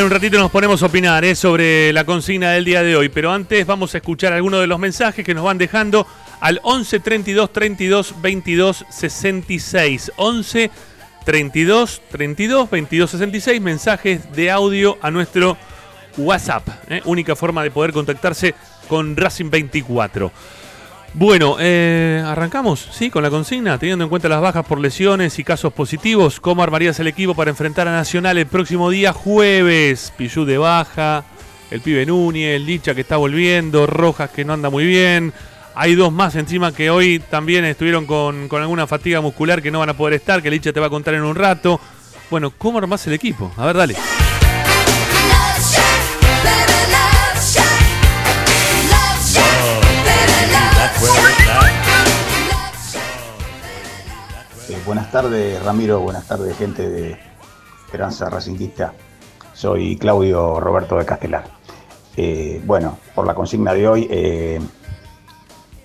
En un ratito nos ponemos a opinar ¿eh? sobre la consigna del día de hoy, pero antes vamos a escuchar algunos de los mensajes que nos van dejando al 11 32 32 22 66. 11 32 32 22 66 mensajes de audio a nuestro WhatsApp, ¿eh? única forma de poder contactarse con Racing 24. Bueno, eh, arrancamos, ¿sí? Con la consigna, teniendo en cuenta las bajas por lesiones y casos positivos, ¿cómo armarías el equipo para enfrentar a Nacional el próximo día jueves? Pillú de baja, el pibe Núñez, Licha que está volviendo, Rojas que no anda muy bien. Hay dos más encima que hoy también estuvieron con, con alguna fatiga muscular que no van a poder estar, que Licha te va a contar en un rato. Bueno, ¿cómo armás el equipo? A ver, dale. Buenas tardes, Ramiro. Buenas tardes, gente de Esperanza Racingista. Soy Claudio Roberto de Castelar. Eh, bueno, por la consigna de hoy, eh,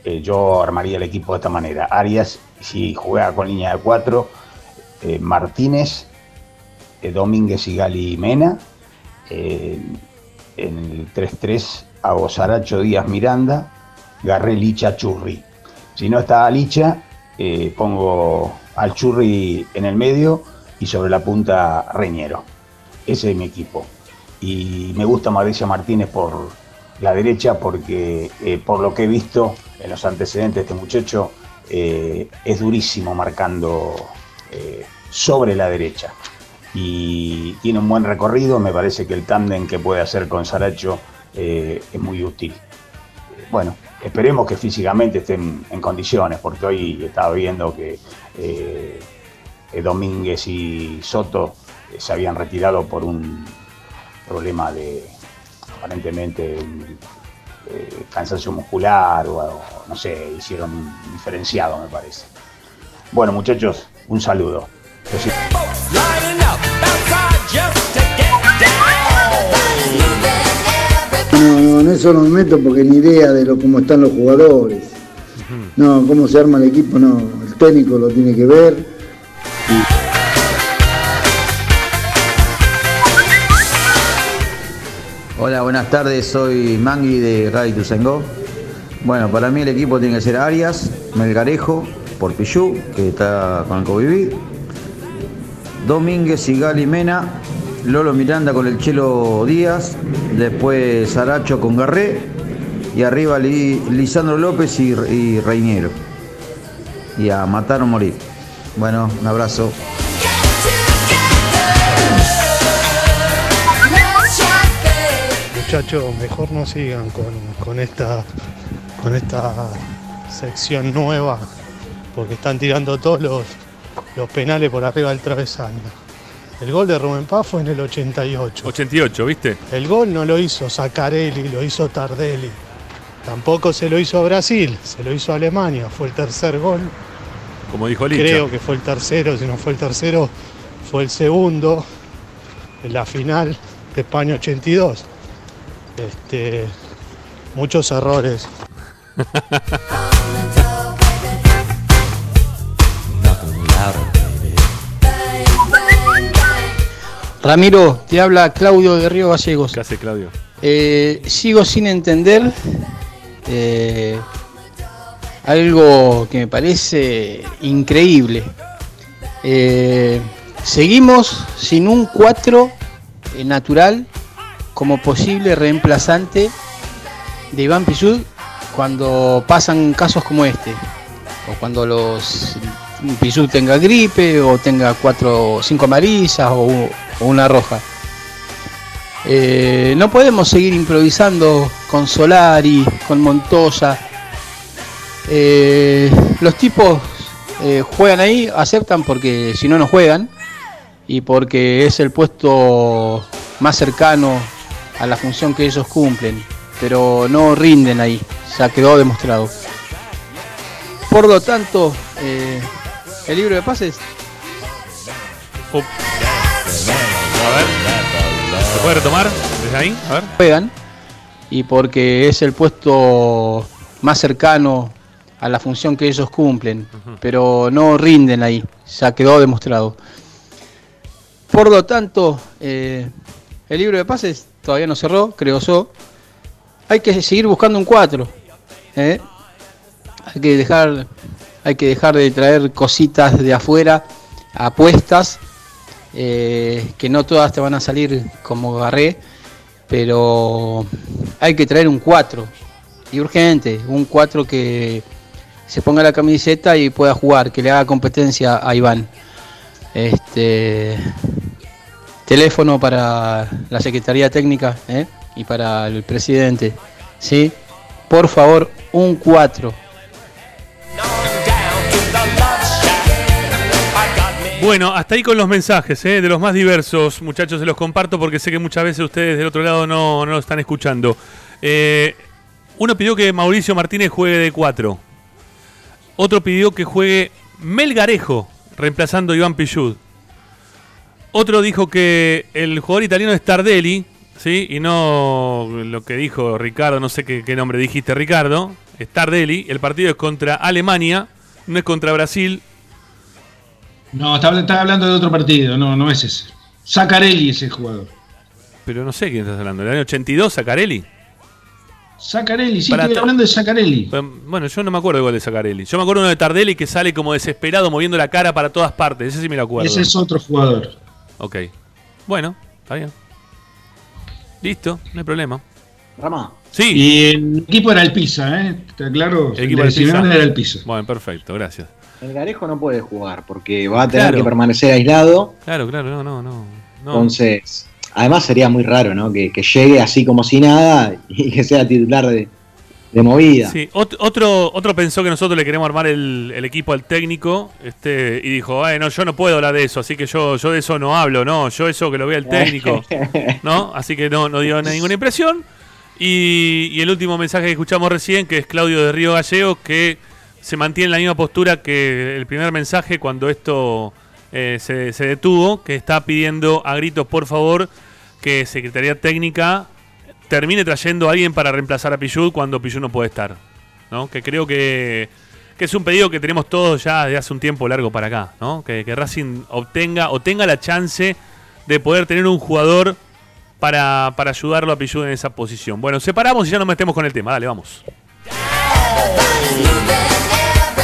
eh, yo armaría el equipo de esta manera. Arias, si juega con línea de cuatro, eh, Martínez, eh, Domínguez y Gali Mena. Eh, en el 3-3 hago Saracho Díaz Miranda, Garré Licha Churri. Si no está Licha, eh, pongo al Churri en el medio y sobre la punta Reñero. Ese es mi equipo. Y me gusta Mauricio Martínez por la derecha porque eh, por lo que he visto en los antecedentes de este muchacho eh, es durísimo marcando eh, sobre la derecha. Y tiene un buen recorrido, me parece que el tándem que puede hacer con Saracho es muy útil. Bueno, esperemos que físicamente estén en condiciones, porque hoy estaba viendo que eh, eh, Domínguez y Soto eh, se habían retirado por un problema de aparentemente un, eh, cansancio muscular o, o no sé, hicieron un diferenciado me parece. Bueno muchachos, un saludo. No, en eso no me meto porque ni idea de lo, cómo están los jugadores. No, cómo se arma el equipo, no. Técnico lo tiene que ver. Hola, buenas tardes, soy Mangui de Radio Tuzengó. Bueno, para mí el equipo tiene que ser Arias, Melgarejo, por Pichú, que está con el Coviví, Domínguez y Gali Mena, Lolo Miranda con el Chelo Díaz, después Saracho con Garré, y arriba Li- Lisandro López y, y Reiniero. Y a matar o morir. Bueno, un abrazo. Muchachos, mejor no sigan con, con esta con esta sección nueva porque están tirando todos los, los penales por arriba del travesaño. El gol de Rubén Paz fue en el 88. 88, ¿viste? El gol no lo hizo Zaccarelli, lo hizo Tardelli. Tampoco se lo hizo a Brasil, se lo hizo a Alemania. Fue el tercer gol. Como dijo Licha. Creo que fue el tercero, si no fue el tercero, fue el segundo en la final de España 82. Este, muchos errores. Ramiro, te habla Claudio de Río Gallegos. ¿Qué hace Claudio? Eh, sigo sin entender eh, algo que me parece increíble. Eh, seguimos sin un 4 eh, natural como posible reemplazante de Iván Pisud cuando pasan casos como este. O cuando los Pisud tenga gripe o tenga cuatro cinco amarillas o, una roja. No podemos seguir improvisando con Solari, con Montoya. Eh, los tipos eh, juegan ahí, aceptan porque si no, no juegan. Y porque es el puesto más cercano a la función que ellos cumplen. Pero no rinden ahí, ya quedó demostrado. Por lo tanto, eh, el libro de pases A ver. ¿Se puede retomar desde ahí? A ver. juegan y porque es el puesto más cercano a la función que ellos cumplen, pero no rinden ahí, ya quedó demostrado. Por lo tanto, eh, el libro de pases todavía no cerró, creo yo. Hay que seguir buscando un 4. ¿eh? Hay que dejar hay que dejar de traer cositas de afuera, apuestas, eh, que no todas te van a salir como Garré, pero hay que traer un 4 y urgente, un 4 que se ponga la camiseta y pueda jugar, que le haga competencia a Iván. Este teléfono para la Secretaría Técnica ¿eh? y para el presidente, ¿sí? Por favor, un 4. Bueno, hasta ahí con los mensajes, ¿eh? de los más diversos, muchachos, se los comparto porque sé que muchas veces ustedes del otro lado no, no lo están escuchando. Eh, uno pidió que Mauricio Martínez juegue de 4. Otro pidió que juegue Melgarejo, reemplazando a Iván Pichud. Otro dijo que el jugador italiano es Tardelli, ¿sí? Y no lo que dijo Ricardo, no sé qué, qué nombre dijiste, Ricardo. Es Tardelli. El partido es contra Alemania, no es contra Brasil. No, estaba, estaba hablando de otro partido, no, no es ese. Sacarelli es el jugador. Pero no sé quién estás hablando. ¿El año 82, Sacarelli? Sacarelli, sí, estoy hablando de Sacarelli. Bueno, yo no me acuerdo igual de Sacarelli. Yo me acuerdo uno de Tardelli que sale como desesperado moviendo la cara para todas partes. Ese sí me lo acuerdo. Ese es otro jugador. Ok. Bueno, está bien. Listo, no hay problema. Rama. Sí. Y el equipo era el Pisa, ¿eh? ¿Está claro? El equipo Pisa. era el Pisa. Bueno, perfecto, gracias. El Garejo no puede jugar porque va a tener Claro. que permanecer aislado. Claro, claro, no, no, no. Entonces, además sería muy raro, ¿no? Que, que llegue así como si nada y que sea titular de, de movida. Sí, ot- otro, otro pensó que nosotros le queremos armar el, el equipo al técnico este, y dijo, "Ay, no, yo no puedo hablar de eso, así que yo, yo de eso no hablo, no, yo eso que lo vea el técnico, ¿no? Así que no, no dio ninguna impresión. Y, y el último mensaje que escuchamos recién, que es Claudio de Río Gallegos, que se mantiene en la misma postura que el primer mensaje cuando esto eh, se, detuvo, que está pidiendo a gritos, por favor, que Secretaría Técnica termine trayendo a alguien para reemplazar a Pichud cuando Pichud no puede estar. ¿no? Que creo que, es un pedido que tenemos todos ya de hace un tiempo largo para acá. ¿no? Que, Racing obtenga o tenga la chance de poder tener un jugador para, para ayudarlo a Pichud en esa posición. Bueno, separamos y ya nos metemos con el tema. Dale, vamos.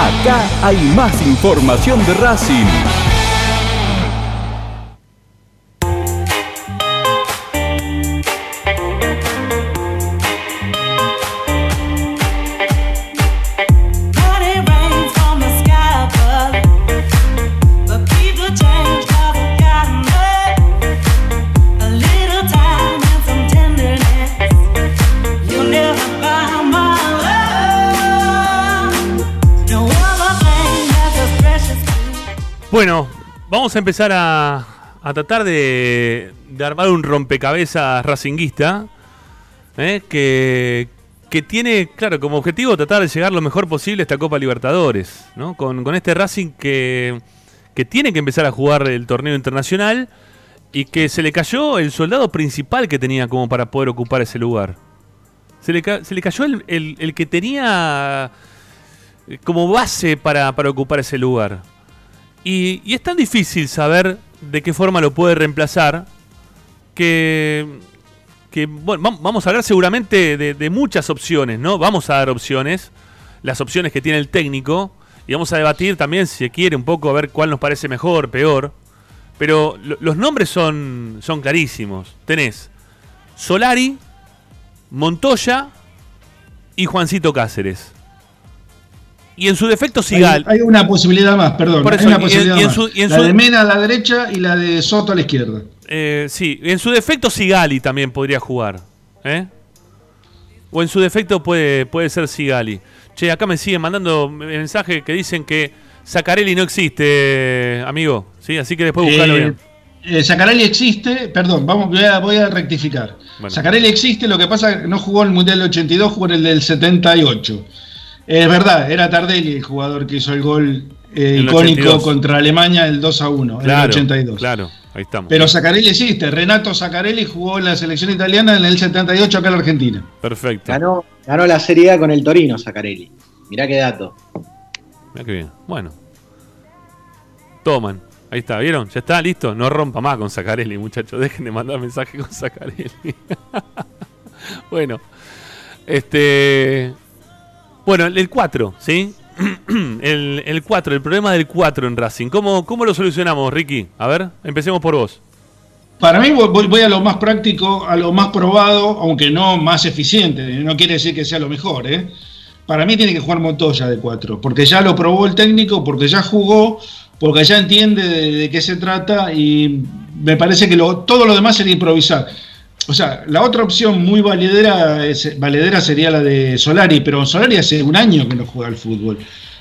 Acá hay más información de Racing. Vamos a empezar a, a tratar de, de armar un rompecabezas racinguista ¿eh? que, que tiene, claro, como objetivo tratar de llegar lo mejor posible a esta Copa Libertadores, ¿no? Con, con este Racing que, que tiene que empezar a jugar el torneo internacional y que se le cayó el soldado principal que tenía como para poder ocupar ese lugar. Se le, se le cayó el, el- el que tenía eh, como base para, para ocupar ese lugar. Y, es tan difícil saber de qué forma lo puede reemplazar que, que, bueno, vam- vamos a hablar seguramente de, muchas opciones, ¿no? Vamos a dar opciones, las opciones que tiene el técnico, y vamos a debatir también, si quiere, un poco a ver cuál nos parece mejor, peor. Pero lo- los nombres son, son clarísimos. Tenés Solari, Montoya y Juancito Cáceres. Y en su defecto Sigal. Hay, hay una posibilidad más, perdón. Por hay eso, una y en- posibilidad y en más. su- y en la su- de Mena a la derecha y la de Soto a la izquierda. Eh, sí, en su defecto Sigali también podría jugar. ¿eh? O en su defecto puede, puede ser Sigali. Che, acá me siguen mandando mensajes que dicen que Zacarelli no existe, amigo. ¿sí? Así que después buscalo Eh, bien. eh, Zacarelli existe, perdón, vamos, voy a, voy a rectificar. Bueno. Zacarelli existe, lo que pasa es que no jugó en el Mundial del 82, jugó en el del 78. Es verdad, era Tardelli el jugador que hizo el gol eh, el icónico 82. contra Alemania, el 2 a 1, en el Claro, 82. claro, ahí estamos. Pero Zacarelli existe, Renato Zacarelli jugó en la selección italiana en el 78 acá en la Argentina. Perfecto. Ganó, ganó la Serie A con el Torino, Sacarelli. Mirá qué dato. Mirá qué bien. Bueno. Toman. Ahí está, ¿vieron? Ya está, listo. No rompa más con Zacarelli, muchachos. Dejen de mandar mensajes con Zacarelli. bueno. Este. Bueno, el 4, ¿sí? el, el 4, el problema del 4 en Racing. ¿Cómo, ¿Cómo lo solucionamos, Ricky? A ver, empecemos por vos. Para mí voy, voy- voy a lo más práctico, a lo más probado, aunque no más eficiente. No quiere decir que sea lo mejor, ¿eh? Para mí tiene que jugar Montoya de 4, porque ya lo probó el técnico, porque ya jugó, porque ya entiende de, de qué se trata y me parece que lo- todo lo demás sería improvisar. O sea, la otra opción muy valedera, sería la de Solari, pero Solari hace un año que no juega al fútbol.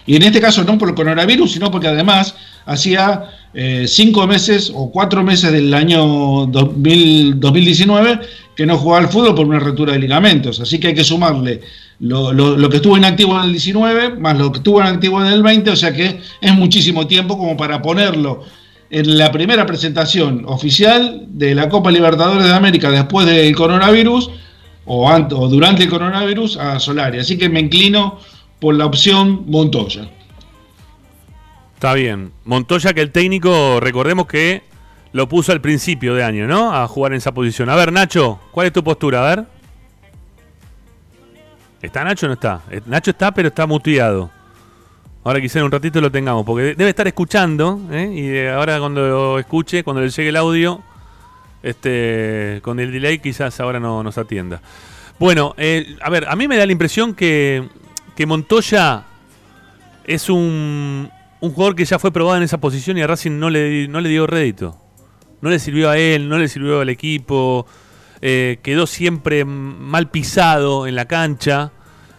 Y en este caso no por el coronavirus, sino porque además hacía eh, cinco meses o cuatro meses del año 2000 2019 que no jugaba al fútbol por una rotura de ligamentos. Así que hay que sumarle lo, lo- lo que estuvo inactivo en el 19 más lo que estuvo inactivo en el 20, o sea que es muchísimo tiempo como para ponerlo en la primera presentación oficial de la Copa Libertadores de América después del coronavirus o, ant- o durante el coronavirus a Solari. Así que me inclino por la opción Montoya. Está bien. Montoya, que el técnico, recordemos que lo puso al principio de año, ¿no? A jugar en esa posición. A ver, Nacho, ¿cuál es tu postura? A ver. ¿Está Nacho o no está? Eh, Nacho está, pero está muteado. Ahora quizá en un ratito lo tengamos, porque de- debe estar escuchando, ¿eh? y ahora cuando escuche, cuando le llegue el audio, este, con el delay quizás ahora no nos atienda. Bueno, eh, a ver, a mí me da la impresión que, que Montoya es un, un jugador que ya fue probado en esa posición y a Racing no le, no le dio rédito. No le sirvió a él, no le sirvió al equipo. eh, quedó siempre mal pisado en la cancha,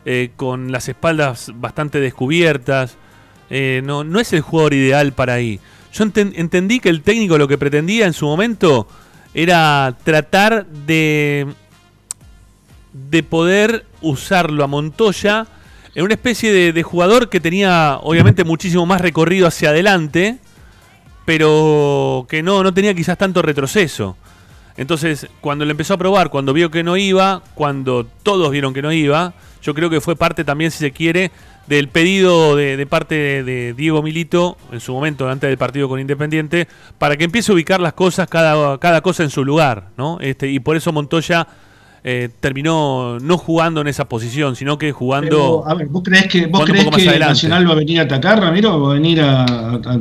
eh, con las espaldas bastante descubiertas. Eh, no, es el jugador ideal para ahí. Yo enten- entendí que el técnico lo que pretendía en su momento era tratar de, de poder usarlo a Montoya en una especie de, de jugador que tenía obviamente muchísimo más recorrido hacia adelante, pero que no, no tenía quizás tanto retroceso. Entonces, cuando le empezó a probar, cuando vio que no iba, cuando todos vieron que no iba, yo creo que fue parte también, si se quiere, del pedido de, de parte de, de Diego Milito, en su momento, antes del partido con Independiente, para que empiece a ubicar las cosas, cada, cada cosa en su lugar, ¿no? Este, y por eso Montoya eh, terminó no jugando en esa posición, sino que jugando... Pero, a ver, ¿vos creés que, vos creés que. Nacional va a venir a atacar, Ramiro? ¿Va a venir a, a-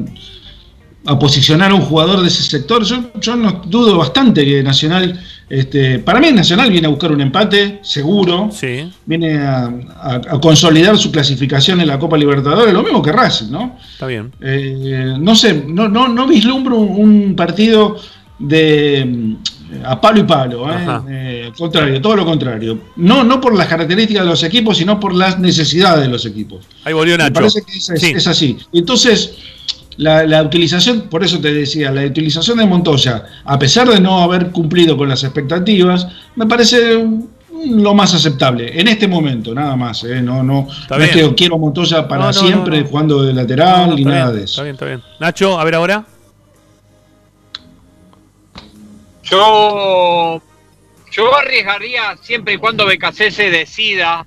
a posicionar a un jugador de ese sector? Yo, yo no dudo bastante que Nacional. Este, para mí, Nacional viene a buscar un empate, seguro. Viene a, a- a consolidar su clasificación en la Copa Libertadores, lo mismo que Racing, ¿no? Está bien. Eh, no sé, no, no, no vislumbro un, un partido de mm, a palo y palo, ¿eh? Eh, contrario, todo lo contrario. No, no por las características de los equipos, sino por las necesidades de los equipos. Ahí volvió Me Nacho. parece que es, es- Sí. es así. Entonces, la, la utilización, por eso te decía, la utilización de Montoya, a pesar de no haber cumplido con las expectativas, me parece lo más aceptable en este momento, nada más. ¿eh? No, no, no es que quiero a Montoya para No, no, siempre no, no. jugando de lateral No, ni nada bien, de eso. Está bien, está bien. Nacho, a ver ahora. Yo, yo arriesgaría siempre y cuando Becasese decida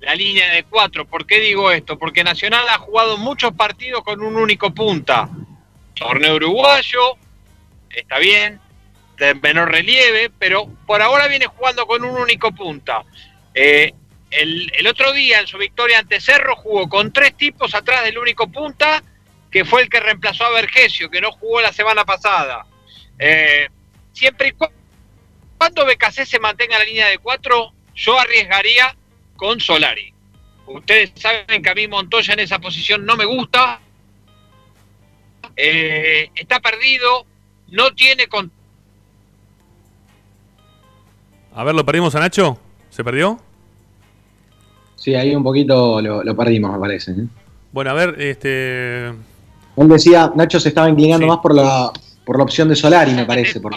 la línea de cuatro. ¿Por qué digo esto? Porque Nacional ha jugado muchos partidos con un único punta. Torneo uruguayo, está bien, de menor relieve, pero por ahora viene jugando con un único punta. Eh, el, otro día en su victoria ante Cerro jugó con tres tipos atrás del único punta, que fue el que reemplazó a Vergesio, que no jugó la semana pasada. Eh, siempre y cu- cuando BKC se mantenga en la línea de cuatro, yo arriesgaría con Solari. Ustedes saben que a mí Montoya en esa posición no me gusta. Eh, está perdido, no tiene con A ver, ¿lo perdimos a Nacho? ¿Se perdió? Sí, ahí un poquito lo, lo perdimos, me parece. ¿eh? Bueno, a ver, este. Él decía, Nacho se estaba inclinando más por la, por la opción de Solari, me parece. Por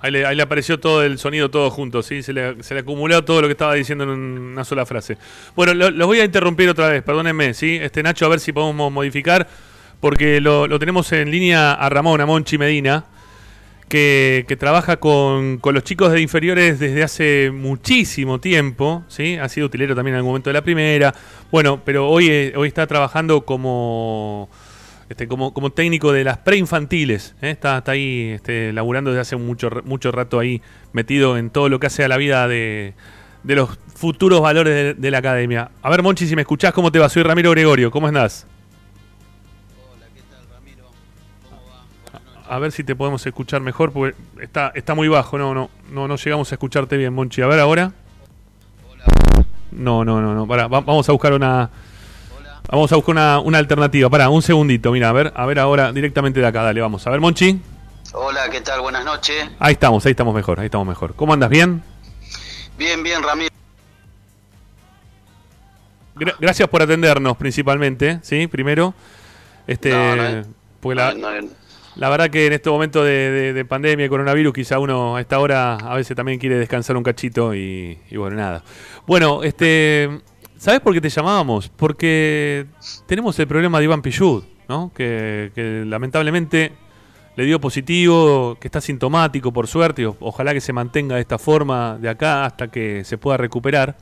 Ahí le, ahí le apareció todo el sonido todo junto, ¿sí? Se le, se le acumuló todo lo que estaba diciendo en una sola frase. Bueno, lo- los voy a interrumpir otra vez, perdónenme, ¿sí? Este Nacho, a ver si podemos modificar, porque lo, lo tenemos en línea a Ramón, a Monchi Medina, que, que trabaja con, con los chicos de inferiores desde hace muchísimo tiempo, ¿sí? Ha sido utilero también en algún momento de la primera. Bueno, pero hoy, eh, hoy está trabajando como, este, como, como técnico de las preinfantiles. ¿eh? Está, está ahí este, laburando desde hace mucho, mucho rato ahí, metido en todo lo que hace a la vida de, de los futuros valores de, de la academia. A ver, Monchi, si me escuchás, ¿cómo te va? Soy Ramiro Gregorio, ¿cómo andás? a ver si te podemos escuchar mejor, porque está, está muy bajo, no, no, no, no llegamos a escucharte bien, Monchi. A ver ahora. No, no, no, no, pará, va- vamos a buscar una... Vamos a buscar una, una alternativa. Pará, un segundito, mira, a ver, a ver ahora directamente de acá, dale, vamos. A ver, Monchi. Hola, ¿qué tal? Buenas noches. Ahí estamos, ahí estamos mejor, ahí estamos mejor. ¿Cómo andas? ¿Bien? Bien, bien, Ramiro. Gra- gracias por atendernos principalmente, ¿sí? Primero. Este, No, porque la, No, la verdad que en este momento de, de- de pandemia, coronavirus, quizá uno a esta hora a veces también quiere descansar un cachito y, y bueno, nada. Bueno, este, ¿sabes por qué te llamábamos? Porque tenemos el problema de Iván Pillud, ¿no? Que, lamentablemente le dio positivo, que está sintomático por suerte, ojalá que se mantenga de esta forma de acá hasta que se pueda recuperar.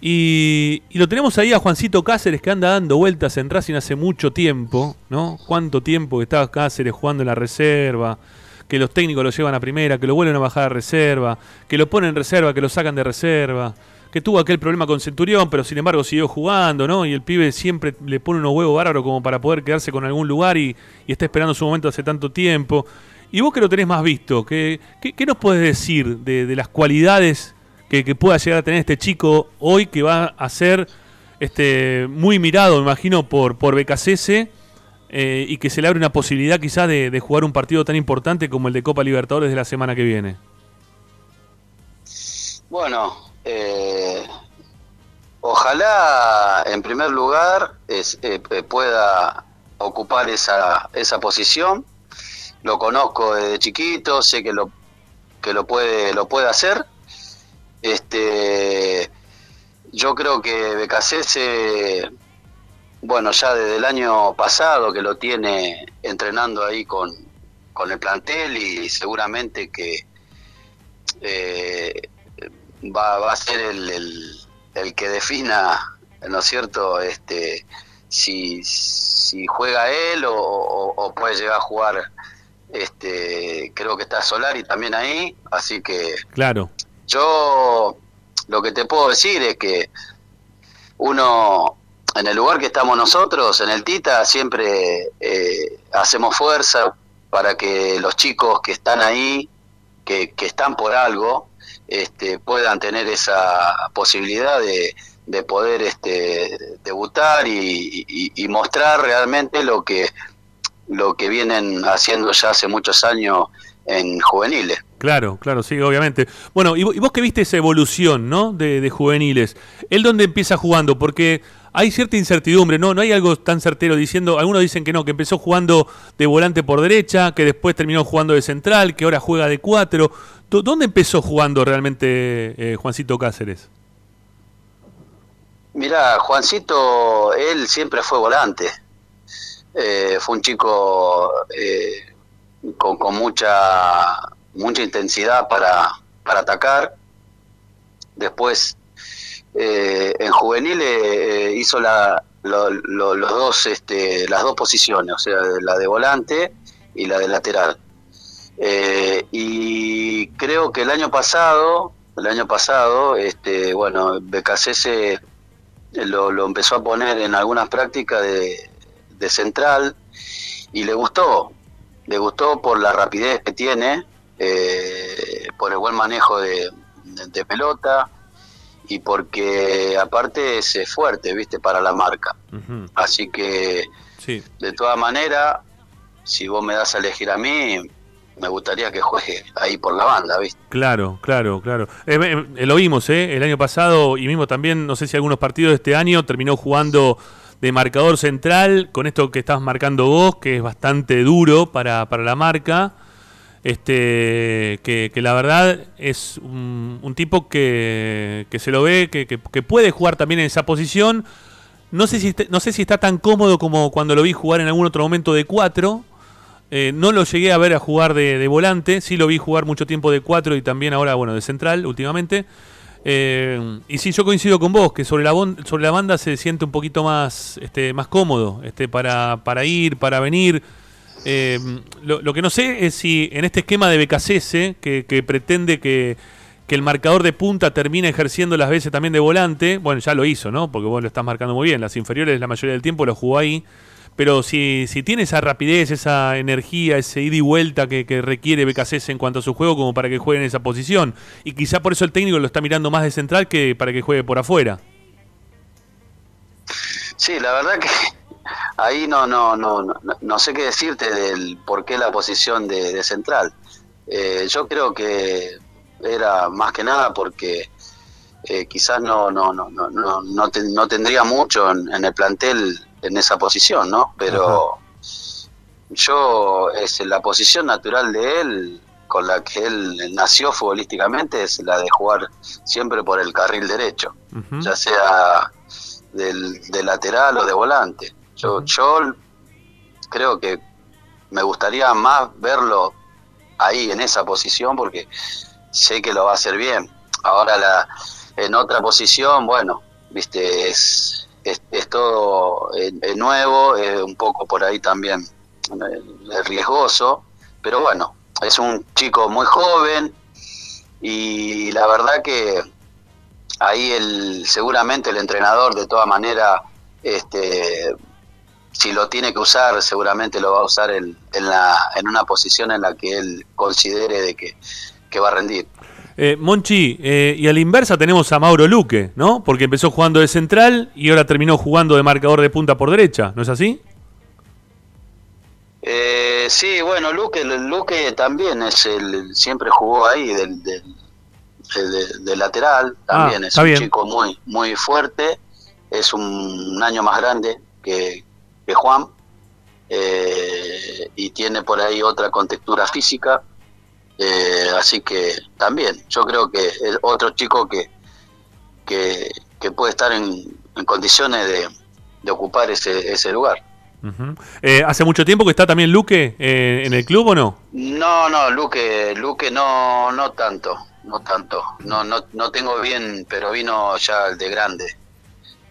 Y, y lo tenemos ahí a Juancito Cáceres que anda dando vueltas en Racing hace mucho tiempo, ¿no? Cuánto tiempo que estaba Cáceres jugando en la reserva, que los técnicos lo llevan a primera, que lo vuelven a bajar a reserva, que lo ponen en reserva, que lo sacan de reserva, que tuvo aquel problema con Centurión, pero sin embargo siguió jugando, ¿no? Y el pibe siempre le pone unos huevos bárbaros como para poder quedarse con algún lugar y, y está esperando su momento hace tanto tiempo. Y vos que lo tenés más visto, ¿qué, qué, nos puedes decir de, de las cualidades que, que pueda llegar a tener este chico hoy que va a ser este, muy mirado, me imagino, por, por eh, y que se le abre una posibilidad quizás de, de jugar un partido tan importante como el de Copa Libertadores de la semana que viene? Bueno, eh, ojalá en primer lugar eh, eh, pueda ocupar esa, esa posición. Lo conozco desde chiquito, sé que lo que lo puede lo puede hacer. Este, yo creo que Becasese, bueno, ya desde el año pasado que lo tiene entrenando ahí con, con el plantel y seguramente que va, va a ser el, el- el que defina, ¿no es cierto? Este, si, si juega él o, o- o puede llegar a jugar, este, creo que está Solari también ahí, así que Claro. yo lo que te puedo decir es que uno, en el lugar que estamos nosotros, en el Tita, siempre eh, hacemos fuerza para que los chicos que están ahí, que, que están por algo, este, puedan tener esa posibilidad de, de poder este, debutar y, mostrar realmente lo que, lo que vienen haciendo ya hace muchos años en juveniles. Claro, claro, sí, obviamente. Bueno, y vos que viste esa evolución, ¿no? De, de juveniles, ¿él dónde empieza jugando? Porque hay cierta incertidumbre, ¿no? No hay algo tan certero diciendo, algunos dicen que no, que empezó jugando de volante por derecha, que después terminó jugando de central, que ahora juega de cuatro. ¿Dó- ¿Dónde empezó jugando realmente eh, Juancito Cáceres? Mira, Juancito, él siempre fue volante. Eh, fue un chico eh, con, con mucha mucha intensidad para, para atacar. Después, eh, en juveniles eh, hizo la, lo- lo- los dos, este, las dos posiciones, o sea, la de volante y la de lateral. Eh, y creo que el año pasado, el año pasado, este, bueno, Becasese lo, lo empezó a poner en algunas prácticas de, central y le gustó, le gustó por la rapidez que tiene, eh, por el buen manejo de pelota y porque aparte es fuerte, viste, para la marca. Así que, Sí. de todas maneras, si vos me das a elegir a mí, me gustaría que juegue ahí por la banda, viste. Claro, claro, claro. Eh, eh, lo vimos, ¿eh? El año pasado y mismo también, no sé si algunos partidos de este año terminó jugando de marcador central con esto que estás marcando vos, que es bastante duro para, para la marca. Este, que, la verdad es un, tipo que, se lo ve, que, puede jugar también en esa posición. No sé, si está, no sé si está tan cómodo como cuando lo vi jugar en algún otro momento de 4. no lo llegué a ver a jugar de, volante, sí lo vi jugar mucho tiempo de 4 y también ahora, bueno, de central últimamente. Eh, y sí, yo coincido con vos, que sobre la, sobre la banda se siente un poquito más, este, más cómodo este, para, para ir, para venir. Eh, lo, que no sé es si en este esquema de BKCS, que, pretende que, el marcador de punta termine ejerciendo las veces también de volante, bueno, ya lo hizo, ¿no? Porque vos lo estás marcando muy bien. Las inferiores la mayoría del tiempo lo jugó ahí. pero si, si tiene esa rapidez, esa energía, ese ida y vuelta que, requiere BKC en cuanto a su juego como para que juegue en esa posición. Y quizá por eso el técnico lo está mirando más de central que para que juegue por afuera. Sí, la verdad que ahí no, no, no, no, no sé qué decirte del por qué la posición de, de central. Eh, yo creo que era más que nada porque eh, quizás no, no, no, no, no, no, te- no tendría mucho en, en el plantel en esa posición, ¿no? Pero yo, es la posición natural de él, con la que él nació futbolísticamente, es la de jugar siempre por el carril derecho, ya sea del, de lateral o de volante. Yo, yo creo que me gustaría más verlo ahí en esa posición porque sé que lo va a hacer bien. Ahora la en otra posición, bueno, viste, es, es, es todo eh, eh, nuevo, es un poco por ahí también eh, es riesgoso, pero bueno, es un chico muy joven y la verdad que ahí el seguramente el entrenador de todas maneras este si lo tiene que usar seguramente lo va a usar en, en la en una posición en la que él considere de que, que va a rendir Eh, Monchi, eh, y a la inversa tenemos a Mauro Luque, ¿no? Porque empezó jugando de central y ahora terminó jugando de marcador de punta por derecha, ¿no es así? Eh, sí, bueno, Luque, Luque también es el, siempre jugó ahí del, del, de, de lateral, también Ah, es está un bien. chico muy, muy fuerte, es un, un año más grande que, que Juan, eh, y tiene por ahí otra contextura física, eh, así que también, yo creo que es otro chico que, que, que puede estar en, en condiciones de, de ocupar ese, ese lugar. Eh, ¿Hace mucho tiempo que está también Luque eh, en el club o no? No, no, Luque, Luque no, no tanto, no tanto. No, no, no tengo bien, pero vino ya de grande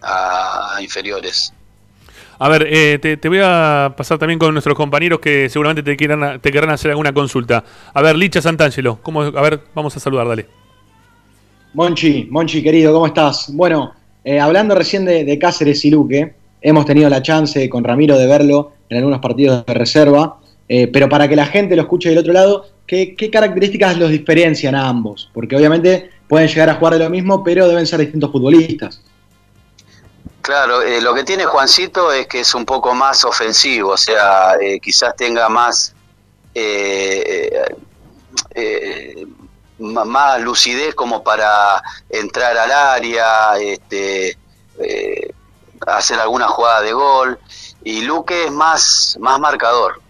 a inferiores. A ver, eh, te, voy a pasar también con nuestros compañeros que seguramente te quieran, te querrán hacer alguna consulta. A ver, Licha Santangelo, ¿cómo, a ver, vamos a saludar, dale. Monchi, Monchi querido, ¿cómo estás? Bueno, eh, hablando recién de, de Cáceres y Luque, hemos tenido la chance con Ramiro de verlo en algunos partidos de reserva, eh, pero para que la gente lo escuche del otro lado, ¿qué, qué características los diferencian a ambos? Porque obviamente pueden llegar a jugar de lo mismo, pero deben ser distintos futbolistas. Claro, eh, lo que tiene Juancito es que es un poco más ofensivo, o sea, eh, quizás tenga más eh, eh, ma- más lucidez como para entrar al área, este, eh, hacer alguna jugada de gol. Y Luque es más, más marcador.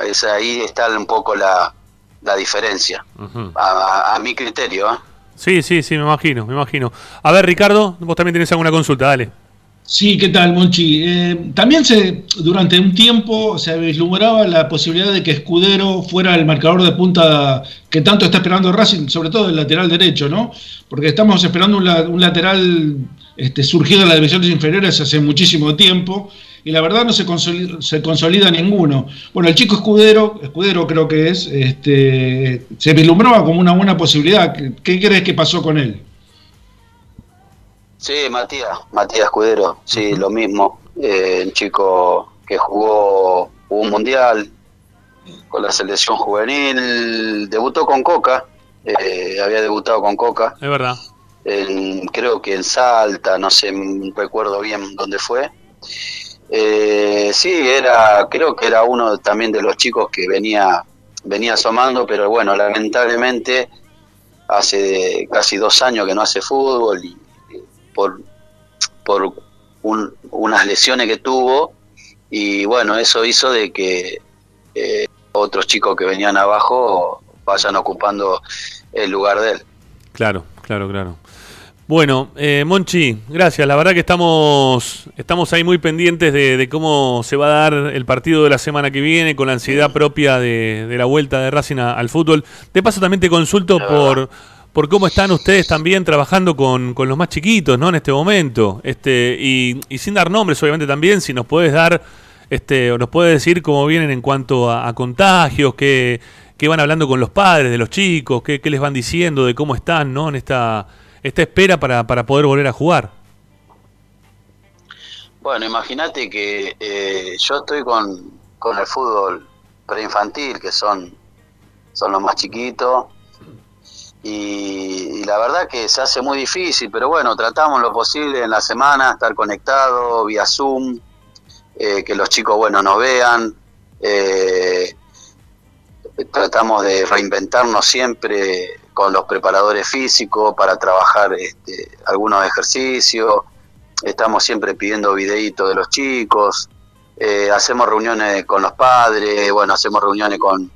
Es, ahí está un poco la, la diferencia, a, a- a mi criterio. ¿eh? Sí, sí, sí, me imagino, me imagino. A ver, Ricardo, vos también tenés alguna consulta, dale. Sí, ¿qué tal, Monchi? Eh, también se, durante un tiempo se vislumbraba la posibilidad de que Escudero fuera el marcador de punta que tanto está esperando Racing, sobre todo el lateral derecho, ¿no? Porque estamos esperando un, un lateral este, surgido de las divisiones inferiores hace muchísimo tiempo y la verdad no se consolida, se consolida ninguno. Bueno, el chico Escudero, Escudero creo que es, este, se vislumbraba como una buena posibilidad. ¿Qué, qué crees que pasó con él? Sí, Matías, Matías Escudero, sí, lo mismo. Eh, un chico que jugó, jugó un mundial con la selección juvenil, debutó con Coca, eh, había debutado con Coca, Es verdad. en- creo que en Salta, no sé, recuerdo bien dónde fue. Eh, sí, era, creo que era uno también de los chicos que venía, venía asomando, pero bueno, lamentablemente hace casi dos años que no hace fútbol y por, por un- unas lesiones que tuvo y bueno, eso hizo de que eh, otros chicos que venían abajo vayan ocupando el lugar de él. Claro, claro, claro. Bueno, eh, Monchi, gracias. La verdad que estamos, estamos ahí muy pendientes de, de cómo se va a dar el partido de la semana que viene, con la ansiedad propia de, de la vuelta de Racing a- al fútbol. De paso también te consulto por, por cómo están ustedes también trabajando con, con los más chiquitos, ¿no? En este momento. Este, y, y sin dar nombres, obviamente también, si nos puedes dar, este, o nos puedes decir cómo vienen en cuanto a, contagios, qué, qué van hablando con los padres de los chicos, qué, qué les van diciendo de cómo están, ¿no? En esta, esta espera para, para poder volver a jugar. Bueno, imagínate que eh, yo estoy con, con el fútbol preinfantil, que son, son los más chiquitos, y, la verdad que se hace muy difícil, pero bueno, tratamos lo posible en la semana, estar conectado vía Zoom, eh, que los chicos, bueno, nos vean. eh, tratamos de reinventarnos siempre con los preparadores físicos para trabajar este, algunos ejercicios. Estamos siempre pidiendo videitos de los chicos. eh, hacemos reuniones con los padres, bueno, hacemos reuniones con,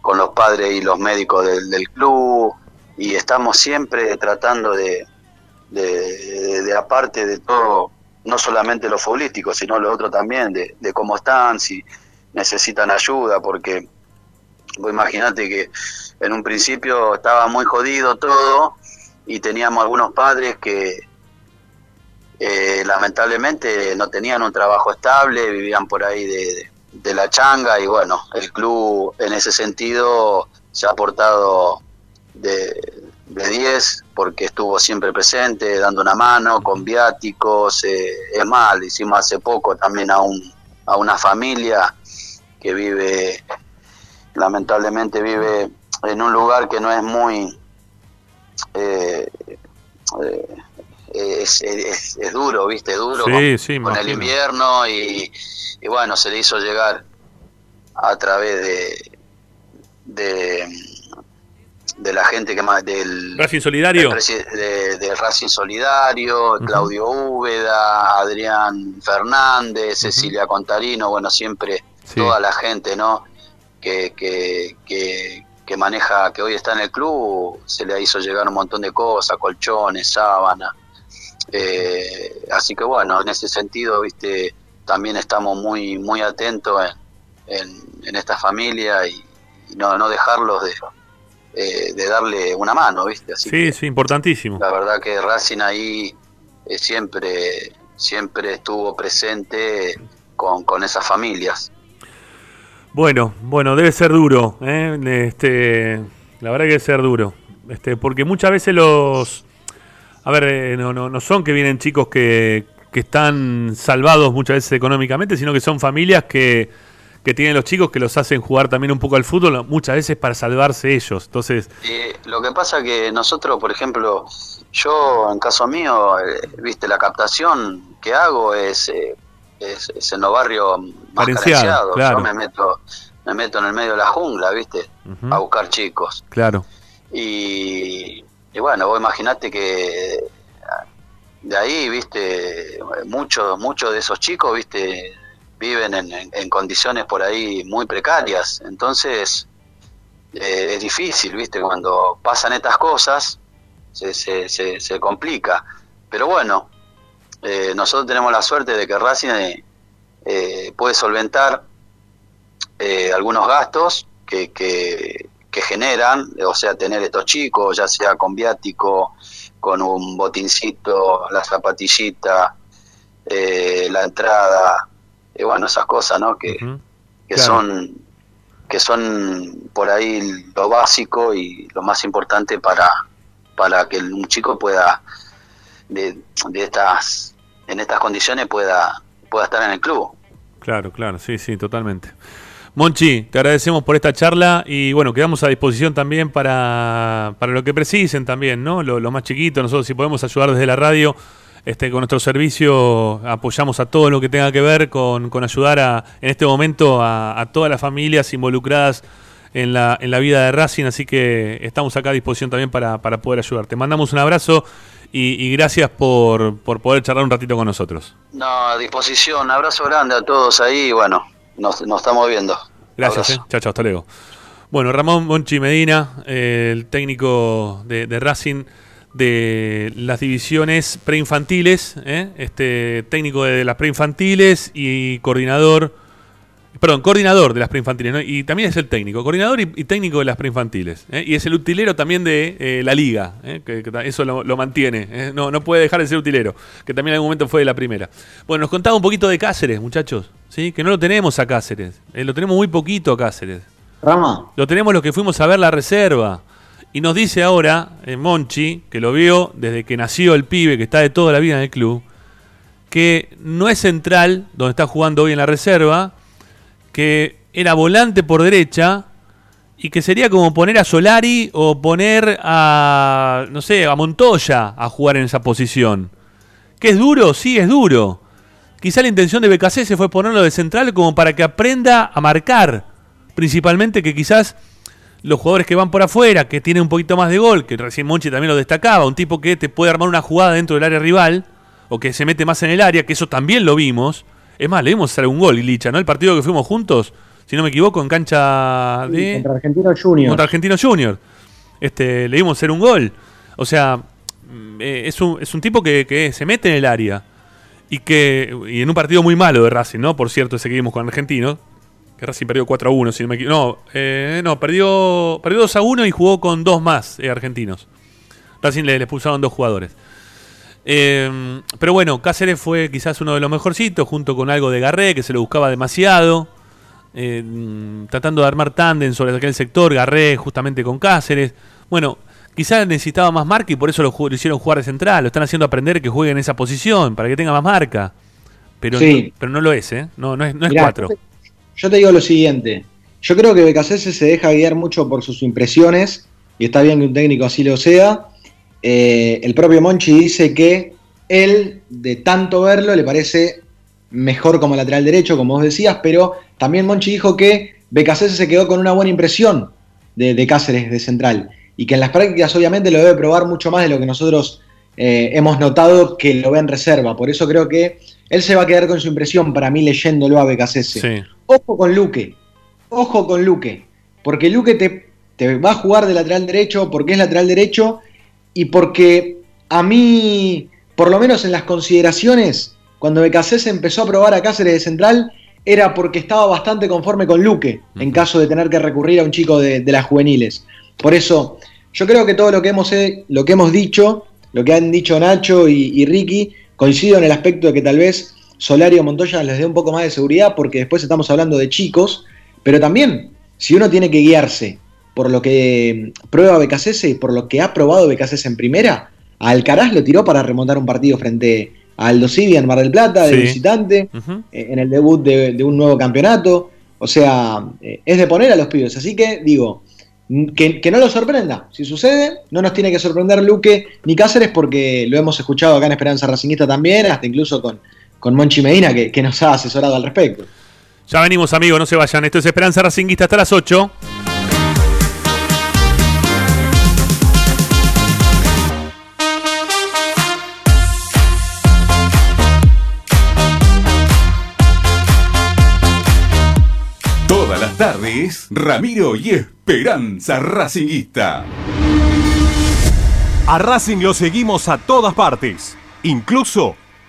con los padres y los médicos del club y estamos siempre tratando de, de, aparte de todo, no solamente lo futbolístico, sino lo otro también, de, de cómo están, si necesitan ayuda, porque vos imaginate que en un principio estaba muy jodido todo y teníamos algunos padres que eh, lamentablemente no tenían un trabajo estable, vivían por ahí de, de- de la changa y bueno, el club en ese sentido se ha portado de, de 10 porque estuvo siempre presente, dando una mano, con viáticos, eh, es más, le hicimos hace poco también a, un, a una familia que vive, lamentablemente vive en un lugar que no es muy... eh, eh, es, es- es duro, ¿viste? Duro Sí, con, sí, con el invierno y, y bueno, se le hizo llegar a través de, de, de la gente que más del Racing Solidario. del de, Racing Solidario, Claudio Úbeda, Adrián Fernández, Cecilia Contarino, bueno, siempre Sí. toda la gente, ¿no? Que, que, que, que maneja, que hoy está en el club, se le hizo llegar un montón de cosas, colchones, sábanas. Eh, así que bueno, en ese sentido, viste, también estamos muy, muy atentos en, en, en esta familia y, y no, no dejarlos de, eh, de darle una mano, viste. Así Sí, sí, importantísimo. la verdad que Racing ahí eh, siempre, siempre estuvo presente con, con esas familias. Bueno, bueno, debe ser duro, ¿eh? Este, la verdad que debe ser duro. Este, porque muchas veces los. A ver, eh, no, no, no son que vienen chicos que, que están salvados muchas veces económicamente, sino que son familias que, que tienen los chicos que los hacen jugar también un poco al fútbol, muchas veces para salvarse ellos. Entonces, Eh, lo que pasa que nosotros, por ejemplo, yo en caso mío, eh, viste, la captación que hago es, eh, es, es en los barrios más Carenciado, carenciados. claro. Yo me meto, me meto en el medio de la jungla, viste, a buscar chicos. claro. Y, y bueno, vos imaginate que de ahí, viste, muchos muchos de esos chicos, viste, viven en, en- en condiciones por ahí muy precarias. Entonces, eh, es difícil, viste, cuando pasan estas cosas, se, se, se, se complica. Pero bueno, eh, nosotros tenemos la suerte de que Racing eh, eh, puede solventar algunos gastos que, que, que generan, o sea, tener estos chicos, ya sea con viático, con un botincito, la zapatillita, eh, la entrada, y bueno, esas cosas, ¿no? Que, que Claro. son que son por ahí lo básico y lo más importante para, para que un chico pueda de, de estas en estas condiciones pueda pueda estar en el club. Claro, claro, sí, sí, totalmente. Monchi, te agradecemos por esta charla y bueno, quedamos a disposición también para, para lo que precisen también, ¿no? Lo, lo más chiquito, nosotros si podemos ayudar desde la radio, este, con nuestro servicio apoyamos a todo lo que tenga que ver con, con ayudar a, en este momento a, a todas las familias involucradas en la, en la vida de Racing, así que estamos acá a disposición también para, para poder ayudar. Te mandamos un abrazo y, y gracias por, por poder charlar un ratito con nosotros. No, a disposición, abrazo grande a todos ahí y bueno, nos, nos estamos viendo. Gracias, eh. chao, chao, hasta luego. Bueno, Ramón Monchi Medina, eh, el técnico de, de Racing de las divisiones preinfantiles, eh, este técnico de las preinfantiles y coordinador, perdón, coordinador de las preinfantiles, ¿no? y también es el técnico, coordinador y, y técnico de las preinfantiles, eh, y es el utilero también de eh, la liga, eh, que, que eso lo, lo mantiene, eh, no, no puede dejar de ser utilero, que también en algún momento fue de la primera. Bueno, nos contaba un poquito de Cáceres, muchachos, ¿sí? que no lo tenemos a Cáceres, eh, lo tenemos muy poquito a Cáceres. Rama. Lo tenemos los que fuimos a ver la reserva. Y nos dice ahora, eh, Monchi, que lo vio desde que nació el pibe, que está de toda la vida en el club, que no es central, donde está jugando hoy en la reserva, que era volante por derecha y que sería como poner a Solari o poner a, no sé, a Montoya a jugar en esa posición. ¿Que es duro? Sí, es duro. Quizá la intención de BKC fue ponerlo de central como para que aprenda a marcar. Principalmente que quizás los jugadores que van por afuera, que tienen un poquito más de gol, que recién Monchi también lo destacaba, un tipo que te puede armar una jugada dentro del área rival, o que se mete más en el área, que eso también lo vimos. Es más, le vimos hacer un gol, Licha, ¿no? El partido que fuimos juntos, si no me equivoco, en cancha de. Contra Argentino Junior. Contra Argentino Junior. Este, le dimos hacer un gol. O sea, mm, eh, es, un, es un tipo que, que se mete en el área. Y que. Y en un partido muy malo de Racing, ¿no? Por cierto, ese que vimos con Argentino. Que Racing perdió 4 a 1, si no me equivoco. No, eh, no, perdió, perdió 2 a 1 y jugó con dos más eh, argentinos. Racing le, le expulsaron dos jugadores. Eh, pero bueno, Cáceres fue quizás uno de los mejorcitos, junto con algo de Garré, que se lo buscaba demasiado. eh, tratando de armar tándem sobre aquel sector, Garré justamente con Cáceres. Bueno, quizás necesitaba más marca y por eso lo, hicieron jugar de central. Lo están haciendo aprender que juegue en esa posición, para que tenga más marca. Pero, Sí. no, pero no lo es, ¿eh? No, no es, no es Mirá, cuatro. Yo te digo lo siguiente. Yo creo que Becasese se deja guiar mucho por sus impresiones, y está bien que un técnico así lo sea. Eh, el propio Monchi dice que él, de tanto verlo, le parece mejor como lateral derecho, como vos decías, pero también Monchi dijo que Becasese se quedó con una buena impresión de, Cáceres de central, y que en las prácticas obviamente lo debe probar mucho más de lo que nosotros eh, hemos notado que lo ve en reserva. Por eso creo que él se va a quedar con su impresión, para mí, leyéndolo a Becasese. Sí. Ojo con Luque. Ojo con Luque. Porque Luque te, te va a jugar de lateral derecho porque es lateral derecho y porque a mí, por lo menos en las consideraciones, cuando Becasés empezó a probar a Cáceres de central, era porque estaba bastante conforme con Luque en caso de tener que recurrir a un chico de, de las juveniles. Por eso, yo creo que todo lo que hemos, eh, lo que hemos dicho, lo que han dicho Nacho y, y Ricky, coincido en el aspecto de que tal vez Solari o Montoya les dé un poco más de seguridad, porque después estamos hablando de chicos, pero también, si uno tiene que guiarse por lo que prueba Becasese, por lo que ha probado Becasese en primera, a Alcaraz lo tiró para remontar un partido frente a Aldo Civi en Mar del Plata, de Sí. visitante, eh, en el debut de, de un nuevo campeonato. O sea, eh, es de poner a los pibes. Así que digo, mm, que, que no lo sorprenda. Si sucede, no nos tiene que sorprender Luque ni Cáceres, porque lo hemos escuchado acá en Esperanza Racingista también, hasta incluso con, con Monchi Medina, que, que nos ha asesorado al respecto. Ya venimos, amigos, no se vayan. Esto es Esperanza Racinguista hasta las 8. Todas las tardes, Ramiro y Esperanza Racinguista. A Racing lo seguimos a todas partes, incluso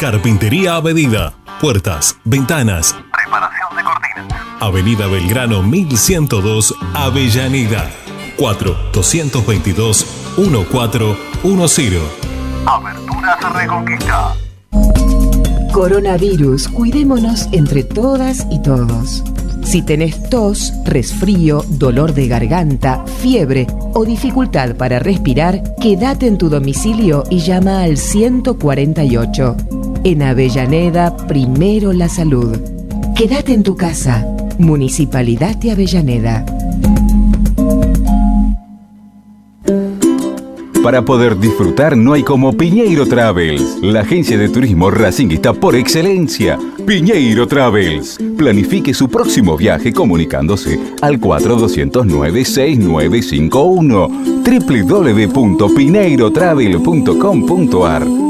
Carpintería a medida. Puertas, ventanas. Preparación de cortinas. Avenida Belgrano 1102, Avellaneda. 4 222 1410. Aberturas Reconquista. Coronavirus, cuidémonos entre todas y todos. Si tenés tos, resfrío, dolor de garganta, fiebre o dificultad para respirar, quédate en tu domicilio y llama al 148. En Avellaneda, primero la salud. Quédate en tu casa. Municipalidad de Avellaneda. Para poder disfrutar no hay como Piñeiro Travels, la agencia de turismo racinguista por excelencia. Piñeiro Travels. Planifique su próximo viaje comunicándose al 4209-6951 www.pineirotravel.com.ar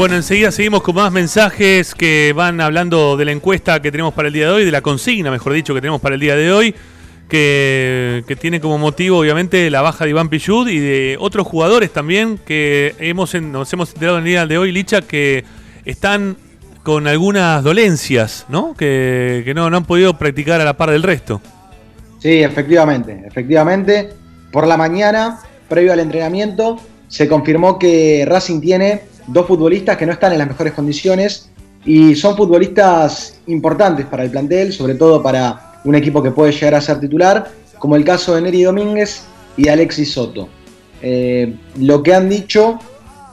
Bueno, enseguida seguimos con más mensajes que van hablando de la encuesta que tenemos para el día de hoy, de la consigna, mejor dicho, que tenemos para el día de hoy, que, tiene como motivo, obviamente, la baja de Iván Pichud y de otros jugadores también que hemos nos hemos enterado en el día de hoy, Licha, que están con algunas dolencias, ¿no? Que, que no, no han podido practicar a la par del resto. Sí, efectivamente, efectivamente. Por la mañana, previo al entrenamiento, se confirmó que Racing tiene dos futbolistas que no están en las mejores condiciones y son futbolistas importantes para el plantel, sobre todo para un equipo que puede llegar a ser titular, como el caso de Neri Domínguez y Alexis Soto. Eh, lo que han dicho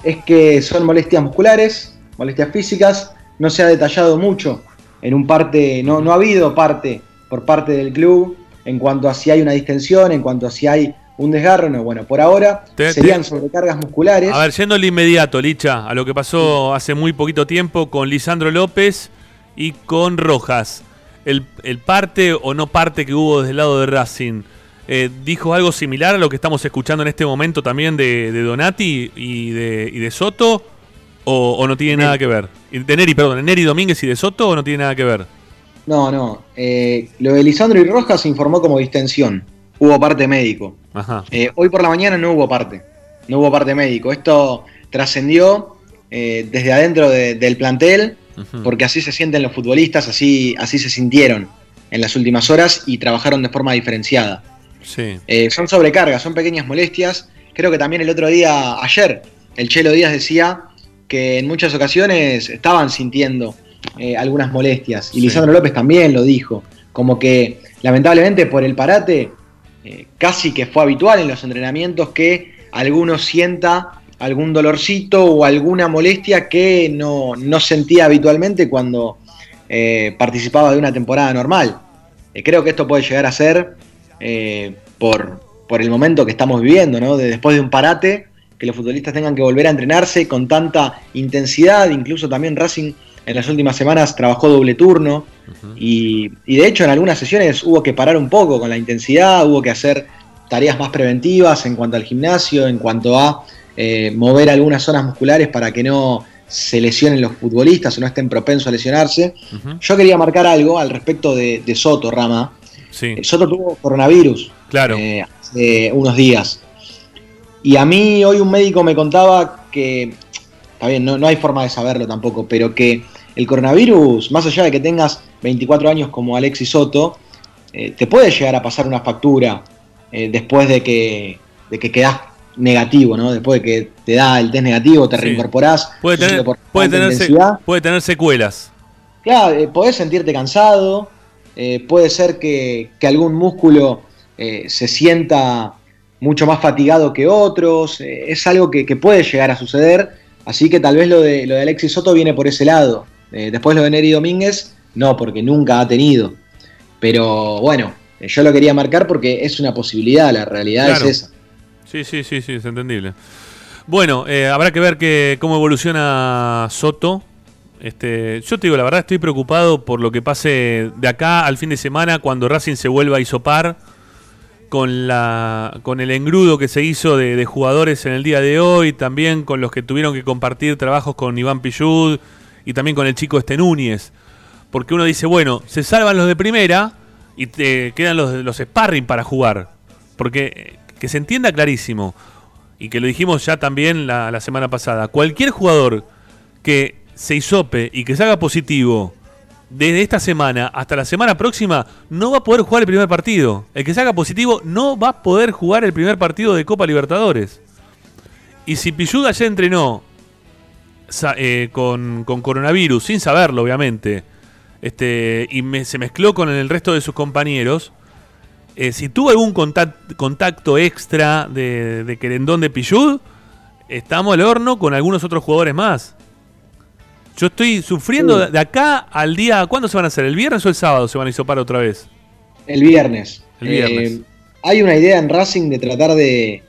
es que son molestias musculares, molestias físicas, no se ha detallado mucho en un parte, no, no ha habido parte por parte del club en cuanto a si hay una distensión, en cuanto a si hay un desgarro, no, bueno, por ahora Te- serían te- sobrecargas musculares. A ver, yendo al inmediato, Licha, a lo que pasó hace muy poquito tiempo con Lisandro López y con Rojas. El, el parte o no parte que hubo desde el lado de Racing, eh, ¿dijo algo similar a lo que estamos escuchando en este momento también de, de Donati y de, y de Soto? O, o no tiene nada que ver? De Neri, perdón, de Neri Domínguez y de Soto o no tiene nada que ver? No, no. eh, lo de Lisandro y Rojas se informó como distensión. Hubo parte médico. Ajá. Eh, hoy por la mañana no hubo parte. No hubo parte médico. Esto trascendió eh, desde adentro de- del plantel, porque así se sienten los futbolistas, así, así se sintieron en las últimas horas y trabajaron de forma diferenciada. Sí. Eh, son sobrecargas, son pequeñas molestias. Creo que también el otro día, ayer, el Chelo Díaz decía que en muchas ocasiones estaban sintiendo eh, algunas molestias. Y Sí. Lisandro López también lo dijo. Como que lamentablemente por el parate, eh, casi que fue habitual en los entrenamientos que alguno sienta algún dolorcito o alguna molestia que no, no sentía habitualmente cuando eh, participaba de una temporada normal. Eh, creo que esto puede llegar a ser por, por el momento que estamos viviendo. De, después de un parate, que los futbolistas tengan que volver a entrenarse con tanta intensidad, incluso también Racing en las últimas semanas trabajó doble turno y, y de hecho en algunas sesiones hubo que parar un poco con la intensidad, hubo que hacer tareas más preventivas en cuanto al gimnasio, en cuanto a eh, mover algunas zonas musculares para que no se lesionen los futbolistas o no estén propensos a lesionarse. Yo quería marcar algo al respecto de, de Soto, Rama. Eh, Soto tuvo coronavirus claro. eh, hace unos días. Y a mí hoy un médico me contaba que, está bien, no, no hay forma de saberlo tampoco, pero que el coronavirus, más allá de que tengas 24 años como Alexis Soto, eh, te puede llegar a pasar una factura eh, después de que, de que quedás negativo, ¿no? Después de que te da el test negativo, te Sí. reincorporás. Puede tener, puede, tener se- puede tener secuelas. Claro, eh, podés sentirte cansado, puede ser que, que algún músculo se sienta mucho más fatigado que otros, es algo que, que puede llegar a suceder, así que tal vez lo de, lo de Alexis Soto viene por ese lado. Eh, después lo de Neri Domínguez, no, porque nunca ha tenido. Pero bueno, eh, yo lo quería marcar porque es una posibilidad, la realidad Claro. es esa. Sí, sí, sí, sí, es entendible. Bueno, eh, habrá que ver que, cómo evoluciona Soto. Este, yo te digo, la verdad estoy preocupado por lo que pase de acá al fin de semana cuando Racing se vuelva a isopar con, la, con el engrudo que se hizo de, de jugadores en el día de hoy, también con los que tuvieron que compartir trabajos con Iván Pillud y también con el chico este Núñez. Porque uno dice, bueno, se salvan los de primera y te quedan los, los sparring para jugar. Porque eh, que se entienda clarísimo, y que lo dijimos ya también la, semana pasada, cualquier jugador que se hisope y que se haga positivo desde esta semana hasta la semana próxima no va a poder jugar el primer partido. El que se haga positivo no va a poder jugar el primer partido de Copa Libertadores. Y si Pilluda ya entrenó eh, con, con coronavirus, sin saberlo obviamente, este, y me- se mezcló con el resto de sus compañeros, eh, si tuvo algún contact- contacto extra de, de querendón de Pillud, estamos al horno con algunos otros jugadores más. Yo estoy sufriendo Sí. de- acá al día. ¿Cuándo se van a hacer? ¿El viernes o el sábado se van a hisopar otra vez? El viernes. El viernes. Eh, hay una idea en Racing de tratar de,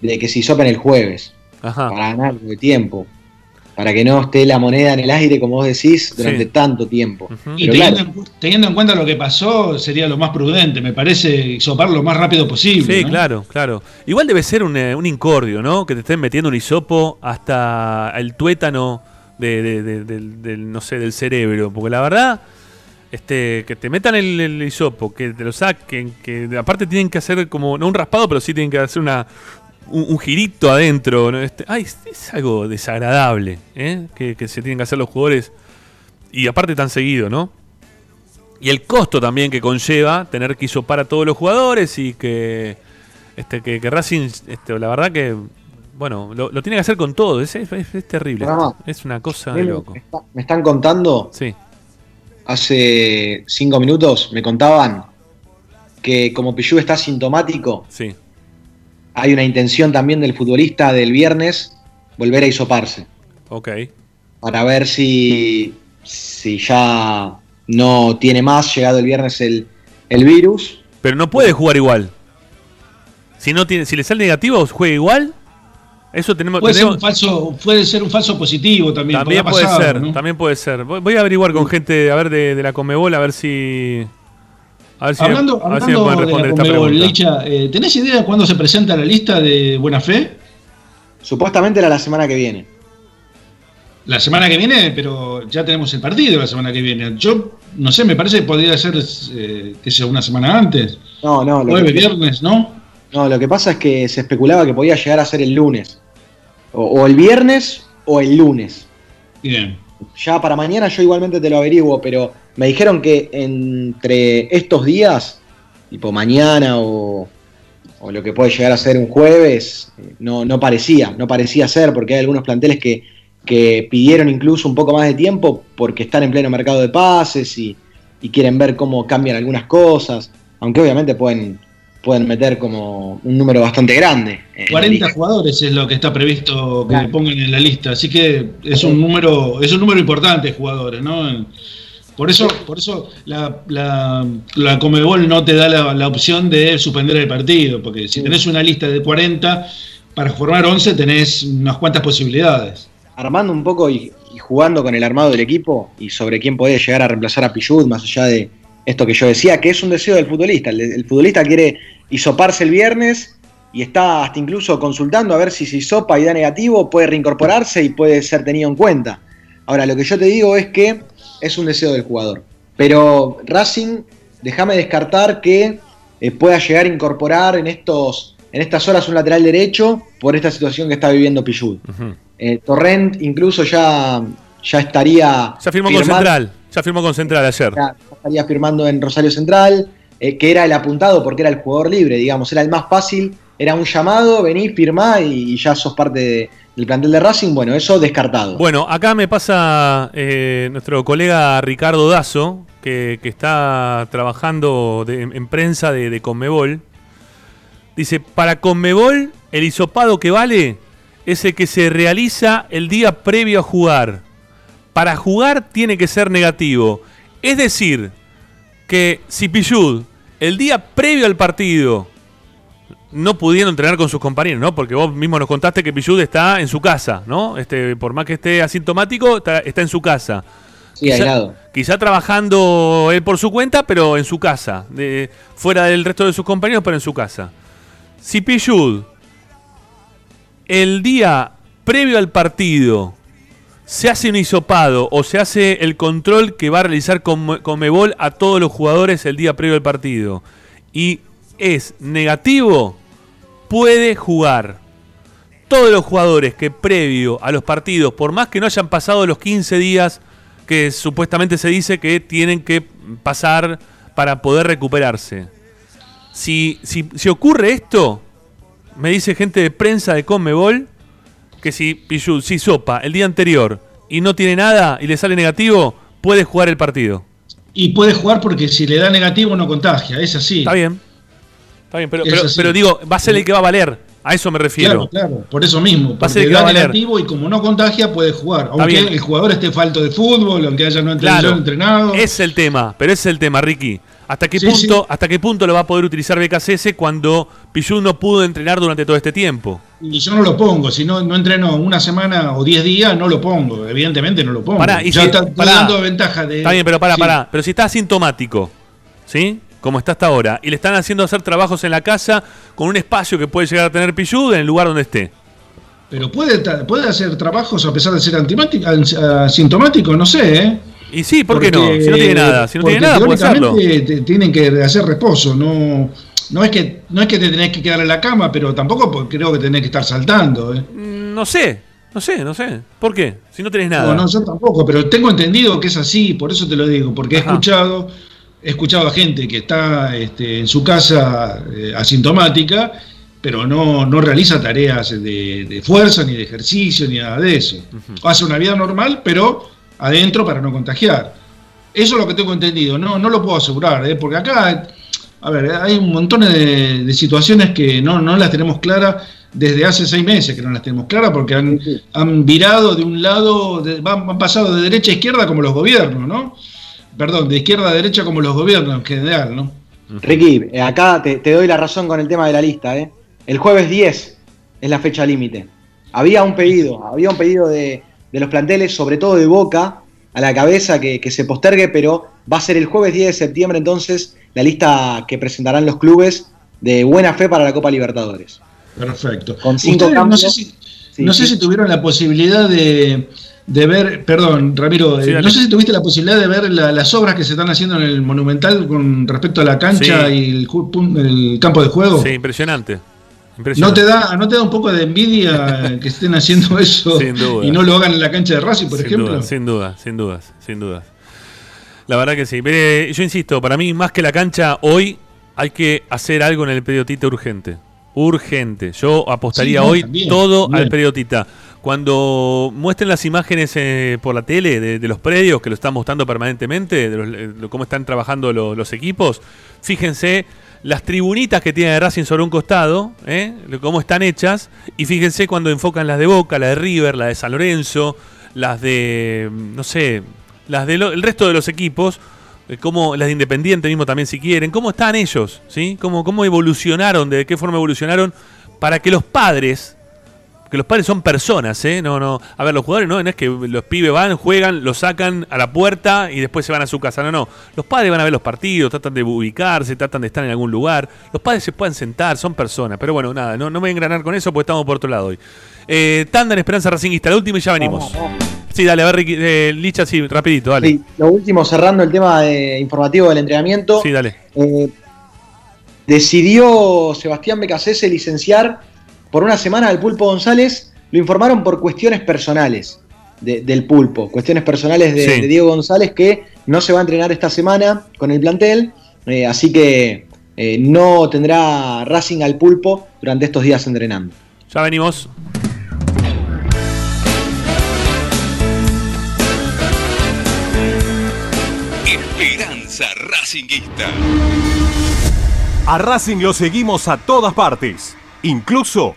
de que se hisopen el jueves. Ajá. Para ganar de tiempo. Para que no esté la moneda en el aire, como vos decís, durante Sí. tanto tiempo. Y teniendo, claro, en, teniendo en cuenta lo que pasó, sería lo más prudente, me parece, sopar lo más rápido posible. Sí, ¿no? claro, claro. Igual debe ser un, eh, un incordio, ¿no? Que te estén metiendo un hisopo hasta el tuétano de, de- de- del, del, no sé, del cerebro. Porque la verdad, este, que te metan el, el hisopo, que te lo saquen, que aparte tienen que hacer como, no un raspado, pero sí tienen que hacer una un, un girito adentro. ¿no? Este, ay, es, algo desagradable, ¿eh? Que, que se tienen que hacer los jugadores. Y aparte tan seguido, ¿no? Y el costo también que conlleva tener que hisopar a todos los jugadores y que este que, que Racing, este, la verdad que, bueno, lo, lo tiene que hacer con todo. Es, es- es terrible. Es una cosa de loco. me, está- me están contando. Sí. Hace cinco minutos me contaban que como Pichu está sintomático, Sí. Hay una intención también del futbolista del viernes volver a hisoparse. Ok. para ver si, si ya no tiene más, llegado el viernes el, el virus. Pero no puede jugar igual. Si no tiene, si le sale negativo, juega igual. Eso tenemos. Puede ser, tenemos- un falso, puede ser un falso positivo también. también puede pasado, ser, ¿no? también puede ser. Voy, voy a averiguar con gente, a ver de, de la Comebol, a ver si. A ver si, hablando a ver si me hablando de responder la Conmebol. Leicha, eh, ¿tenés idea de cuándo se presenta la lista de Buena Fe? Supuestamente era la semana que viene. La semana que viene, pero ya tenemos el partido la semana que viene. Yo no sé, me parece que podría ser, eh, que sea una semana antes. No, no, lo Jueves, que, viernes, ¿no? no, lo que pasa es que se especulaba que podía llegar a ser el lunes. O, o el viernes o el lunes. Bien. Ya para mañana yo igualmente te lo averiguo, pero me dijeron que entre estos días, tipo mañana o, lo que puede llegar a ser un jueves, eh, no, no parecía, no parecía ser, porque hay algunos planteles que, que pidieron incluso un poco más de tiempo porque están en pleno mercado de pases y, y quieren ver cómo cambian algunas cosas, aunque obviamente pueden, pueden meter como un número bastante grande. en la 40 liga. jugadores es lo que está previsto que Claro. pongan en la lista, así que es un número, es un número importante de jugadores, ¿no? Por eso, por eso la, la, la Comebol no te da la, la opción de suspender el partido, porque si tenés una lista de 40, para formar 11 tenés unas cuantas posibilidades. Armando un poco y, y jugando con el armado del equipo y sobre quién puede llegar a reemplazar a Pichud, más allá de esto que yo decía, que es un deseo del futbolista. El, el futbolista quiere hisoparse el viernes y está hasta incluso consultando a ver si se hisopa y da negativo, puede reincorporarse y puede ser tenido en cuenta. Ahora, lo que yo te digo es que es un deseo del jugador. Pero Racing, déjame descartar que eh, pueda llegar a incorporar en, estos, en estas horas un lateral derecho por esta situación que está viviendo Pichud. Eh, Torrent incluso ya, ya estaría. Ya firmó con Central. Ya firmó con Central ayer. ya estaría firmando en Rosario Central, eh, que era el apuntado porque era el jugador libre, digamos, era el más fácil, era un llamado, vení, firmá y, ya sos parte de- del plantel de Racing. Bueno, eso descartado. Bueno, acá me pasa eh, nuestro colega Ricardo Dazo, que, está trabajando en prensa de, de Conmebol. Dice, para Conmebol, el hisopado que vale es el que se realiza el día previo a jugar. Para jugar tiene que ser negativo. Es decir, que si Pichud, el día previo al partido, no pudiendo entrenar con sus compañeros, ¿no? Porque vos mismo nos contaste que Pichud está en su casa, ¿no? Este, por más que esté asintomático, está, está en su casa. Sí, aislado. quizá trabajando él por su cuenta, pero en su casa. de- fuera del resto de sus compañeros, pero en su casa. Si Pichud, el día previo al partido, se hace un hisopado o se hace el control que va a realizar Conmebol a todos los jugadores el día previo al partido y es negativo, puede jugar. Todos los jugadores que previo a los partidos, por más que no hayan pasado los 15 días que supuestamente se dice que tienen que pasar para poder recuperarse. Si, si, si ocurre esto, me dice gente de prensa de Conmebol, que si Pichud, si sopa el día anterior y no tiene nada y le sale negativo, puede jugar el partido. Y puede jugar porque si le da negativo no contagia, es así. Está bien. Está bien, pero, pero, pero digo, va a ser el que va a valer. A eso me refiero. Claro, claro, por eso mismo. Va a ser el que va a valer. negativo y como no contagia puede jugar. Aunque bien. el jugador esté falto de fútbol, aunque haya no entrenado. Claro, entrenado. es el tema, pero ese es el tema, Ricky. ¿Hasta qué, Sí, punto, ¿Hasta qué punto lo va a poder utilizar BKCS cuando Pichud no pudo entrenar durante todo este tiempo? Y yo no lo pongo. Si no, no entreno una semana o 10 días, no lo pongo. Evidentemente no lo pongo. Pará, y ya si- está, está pará. dando ventaja de. Está bien, pero para, Sí. para. Pero si está asintomático, ¿sí? Como está hasta ahora, y le están haciendo hacer trabajos en la casa con un espacio que puede llegar a tener Pichud en el lugar donde esté. Pero puede, puede hacer trabajos a pesar de ser asintomático, no sé, ¿eh? Y sí, ¿por qué no? Si no tiene nada, si no tiene nada, puede hacerlo. tienen que hacer reposo, no, no es que no es que te tenés que quedar en la cama, pero tampoco po- creo que tenés que estar saltando. ¿eh? Mm, No sé, no sé, no sé. ¿Por qué? Si no tenés nada. No, no, yo tampoco, pero tengo entendido que es así, por eso te lo digo, porque he escuchado, he escuchado a gente que está este, en su casa eh, asintomática, pero no, no realiza tareas de, de fuerza, ni de ejercicio, ni nada de eso. Hace una vida normal, pero adentro para no contagiar. Eso es lo que tengo entendido, no, no lo puedo asegurar, ¿eh? porque acá, a ver, hay un montón de, de situaciones que no, no las tenemos claras desde hace seis meses que no las tenemos claras porque han, han virado de un lado, de- van- han pasado de derecha a izquierda como los gobiernos, ¿no? Perdón, de izquierda a derecha como los gobiernos en general, ¿no? Ricky, eh, acá te, te doy la razón con el tema de la lista. ¿eh? El jueves 10 es la fecha límite. Había un pedido, había un pedido de, de los planteles, sobre todo de Boca, a la cabeza que, que se postergue, pero va a ser el jueves 10 de septiembre entonces la lista que presentarán los clubes de buena fe para la Copa Libertadores. Perfecto. Con cinco Ustedes no cambios. sé si, Sí, no sé sí. si tuvieron la posibilidad de, de ver, perdón, Ramiro, Sí, eh, no sé si tuviste la posibilidad de ver la- las obras que se están haciendo en el Monumental con respecto a la cancha Sí. y el, el campo de juego. Sí, impresionante. ¿No te, da, ¿No te da un poco de envidia que estén haciendo eso Sin duda. y no lo hagan en la cancha de Racing, por sin ejemplo? Duda, sin duda, sin dudas, sin dudas. La verdad que sí. Pero, yo insisto, para mí, más que la cancha, hoy hay que hacer algo en el periodita urgente. Urgente. Yo apostaría Sí, no, hoy también, todo al periodita. Cuando muestren las imágenes eh, por la tele de, de los predios, que lo están mostrando permanentemente, de los- eh, de cómo están trabajando lo- los equipos, fíjense las tribunitas que tiene Racing sobre un costado, ¿eh? cómo están hechas, y fíjense cuando enfocan las de Boca, la de River, la de San Lorenzo, las de, no sé, las del el resto de los equipos, cómo las de Independiente mismo también si quieren, cómo están ellos, ¿sí? Cómo, cómo evolucionaron, de qué forma evolucionaron para que los padres, que los padres son personas, ¿eh? No, no, a ver, los jugadores no, no es que los pibes van, juegan, los sacan a la puerta y después se van a su casa, no, no. Los padres van a ver los partidos, tratan de ubicarse, tratan de estar en algún lugar. Los padres se pueden sentar, son personas, pero bueno, nada, no, no me voy a engranar con eso porque estamos por otro lado hoy. Eh, tanda en Esperanza Racinguista, la última y ya venimos. Sí, dale, a ver, eh, Licha, sí, rapidito, dale. Sí, lo último, cerrando el tema de- informativo del entrenamiento. Sí, dale. Eh, decidió Sebastián Becasese licenciar por una semana al Pulpo González. Lo informaron por cuestiones personales de- del Pulpo, cuestiones personales de, Sí. de Diego González que no se va a entrenar esta semana con el plantel. eh, así que eh, no tendrá Racing al Pulpo durante estos días entrenando. Ya venimos. Esperanza Racinguista. A Racing lo seguimos a todas partes, incluso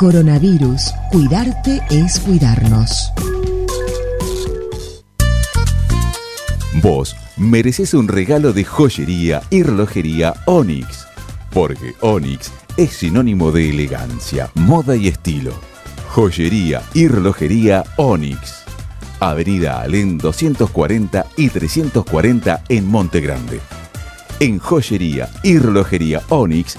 Coronavirus. Cuidarte es cuidarnos. Vos mereces un regalo de joyería y relojería Onyx, porque Onyx es sinónimo de elegancia, moda y estilo. Joyería y relojería Onyx. Avenida Alén 240 y 340 en Monte Grande. En joyería y relojería Onyx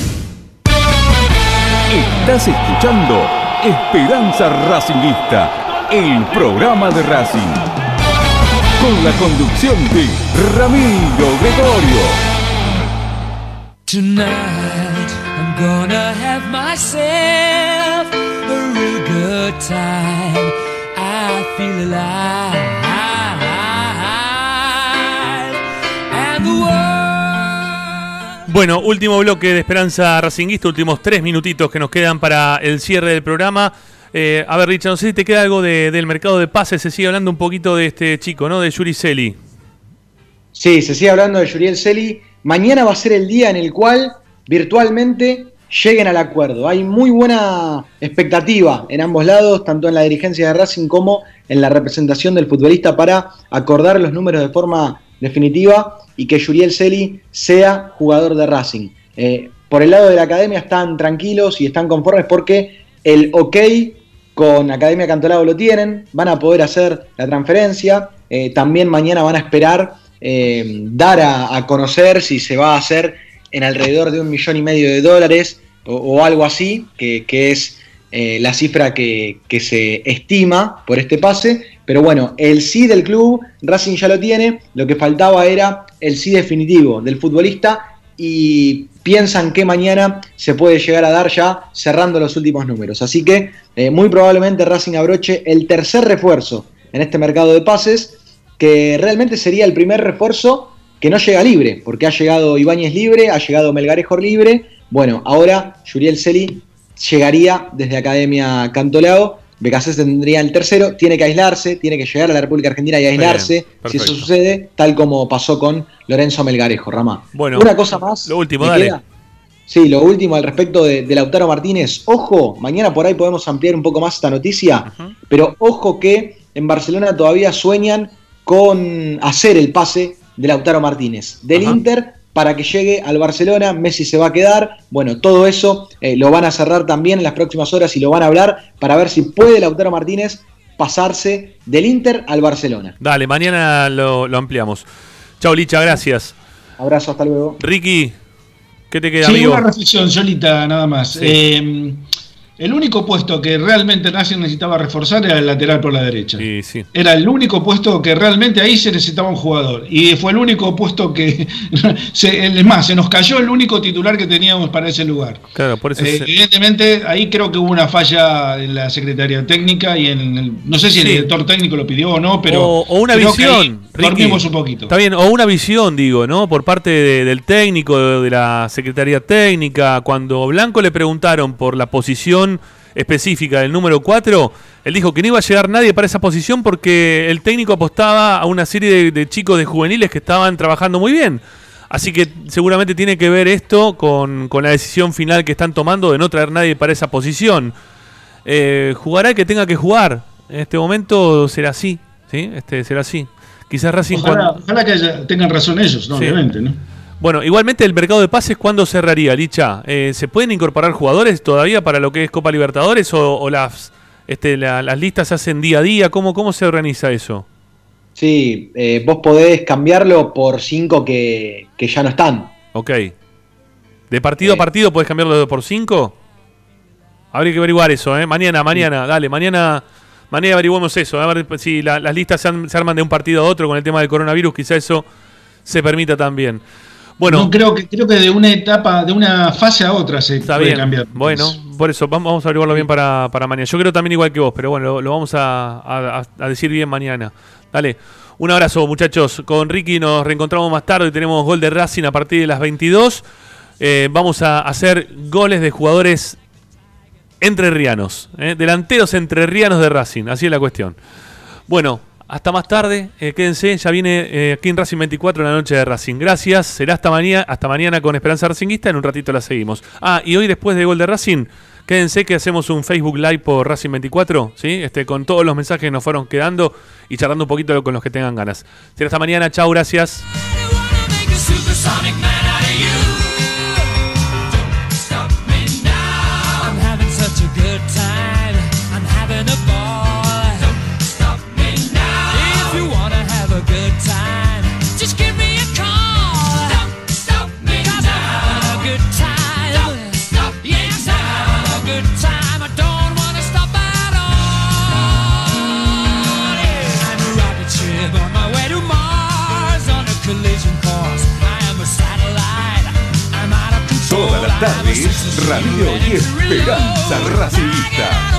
Estás escuchando Esperanza Racingista, el programa de Racing. Con la conducción de Ramiro Gregorio. Tonight I'm gonna have myself a real good time. I feel alive. And the world Bueno, último bloque de Esperanza Racinguista, últimos tres minutitos que nos quedan para el cierre del programa. Eh, a ver, Richard, no sé si te queda algo de- del mercado de pases. Se sigue hablando un poquito de este chico, ¿no? De Yuri Celi. Sí, se sigue hablando de Yuriel Celi. Mañana va a ser el día en el cual virtualmente lleguen al acuerdo. Hay muy buena expectativa en ambos lados, tanto en la dirigencia de Racing como en la representación del futbolista para acordar los números de forma definitiva y que Yuriel Celi sea jugador de Racing. Eh, por el lado de la academia están tranquilos y están conformes porque el ok con Academia Cantolao lo tienen, van a poder hacer la transferencia, eh, también mañana van a esperar eh, dar a, conocer si se va a hacer en alrededor de un millón y medio de dólares o, algo así, que, es la cifra que se estima por este pase. Pero bueno, el sí del club, Racing ya lo tiene, lo que faltaba era el sí definitivo del futbolista y piensan que mañana se puede llegar a dar ya cerrando los últimos números. Así que eh, muy probablemente Racing abroche el tercer refuerzo en este mercado de pases, que realmente sería el primer refuerzo que no llega libre, porque ha llegado Ibáñez libre, ha llegado Melgarejo libre. Bueno, ahora Yuriel Celi llegaría desde Academia Cantolao. Becasés tendría el tercero, tiene que aislarse, tiene que llegar a la República Argentina y aislarse. Bien, si eso sucede, tal como pasó con Lorenzo Melgarejo, Ramá. Bueno, Una cosa más. Lo último, ¿me dale. queda? Sí, lo último al respecto de, de Lautaro Martínez. Ojo, mañana por ahí podemos ampliar un poco más esta noticia, pero ojo que en Barcelona todavía sueñan con hacer el pase de Lautaro Martínez del Inter para que llegue al Barcelona. Messi se va a quedar. Bueno, todo eso eh, lo van a cerrar también en las próximas horas y lo van a hablar para ver si puede Lautaro Martínez pasarse del Inter al Barcelona. Dale, mañana lo, lo ampliamos. Chau, Licha, gracias. Abrazo, hasta luego. Ricky, ¿qué te queda, Sí, amigo? una reflexión solita nada más. Sí. Eh, el único puesto que realmente Racing necesitaba reforzar era el lateral por la derecha. Era el único puesto que realmente ahí se necesitaba un jugador. Y fue el único puesto que. se, es más, se nos cayó el único titular que teníamos para ese lugar. Claro, por eso Eh, se- evidentemente, ahí creo que hubo una falla en la Secretaría Técnica y en el. No sé si el director técnico lo pidió o no, pero. o, o una creo que ahí visión, Ricky. Dormimos un poquito. Está bien, o una visión, digo, ¿no? Por parte de- del técnico, de, de la Secretaría Técnica. Cuando Blanco le preguntaron por la posición específica del número 4, él dijo que no iba a llegar nadie para esa posición porque el técnico apostaba a una serie de, de chicos de juveniles que estaban trabajando muy bien. Así que seguramente tiene que ver esto con, con la decisión final que están tomando de no traer nadie para esa posición. Eh, jugará el que tenga que jugar. En este momento será así. ¿sí? Este, será así. Quizás Racing Ojalá, cuando- ojalá que haya- tengan razón ellos, ¿no? Sí. obviamente, ¿no? Bueno, igualmente el mercado de pases, ¿cuándo cerraría, Licha? Eh, ¿Se pueden incorporar jugadores todavía para lo que es Copa Libertadores o, o las, este, la- las listas se hacen día a día? ¿Cómo, cómo se organiza eso? Sí, eh, vos podés cambiarlo por cinco que, que ya no están. Ok. ¿De partido a partido puedes cambiarlo por 5? Habría que averiguar eso, ¿eh? Mañana, mañana, dale, mañana, mañana averiguamos eso. A ver si la- las listas se arman de un partido a otro con el tema del coronavirus, quizá eso se permita también. Bueno, No, creo que creo que de una etapa, de una fase a otra se Está puede bien. cambiar. Bueno, por eso vamos, a averiguarlo bien para, para mañana. Yo creo también igual que vos, pero bueno, lo, lo vamos a, a- a decir bien mañana. Dale, un abrazo muchachos. Con Ricky nos reencontramos más tarde. Tenemos gol de Racing a partir de las 22. Eh, vamos a hacer goles de jugadores entrerrianos. ¿eh? Delanteros entrerrianos de Racing. Así es la cuestión. Bueno, hasta más tarde. eh, quédense, ya viene eh, aquí en Racing 24 la noche de Racing. Gracias. Será hasta mañana, hasta mañana con Esperanza Racinguista. En un ratito la seguimos. Ah, y hoy después de gol de Racing, Quédense que hacemos un Facebook Live por Racing 24, ¿sí? Este, con todos los mensajes que nos fueron quedando y charlando un poquito con los que tengan ganas. Será hasta mañana, chao, gracias. Tardes, Radio y Esperanza Racingista.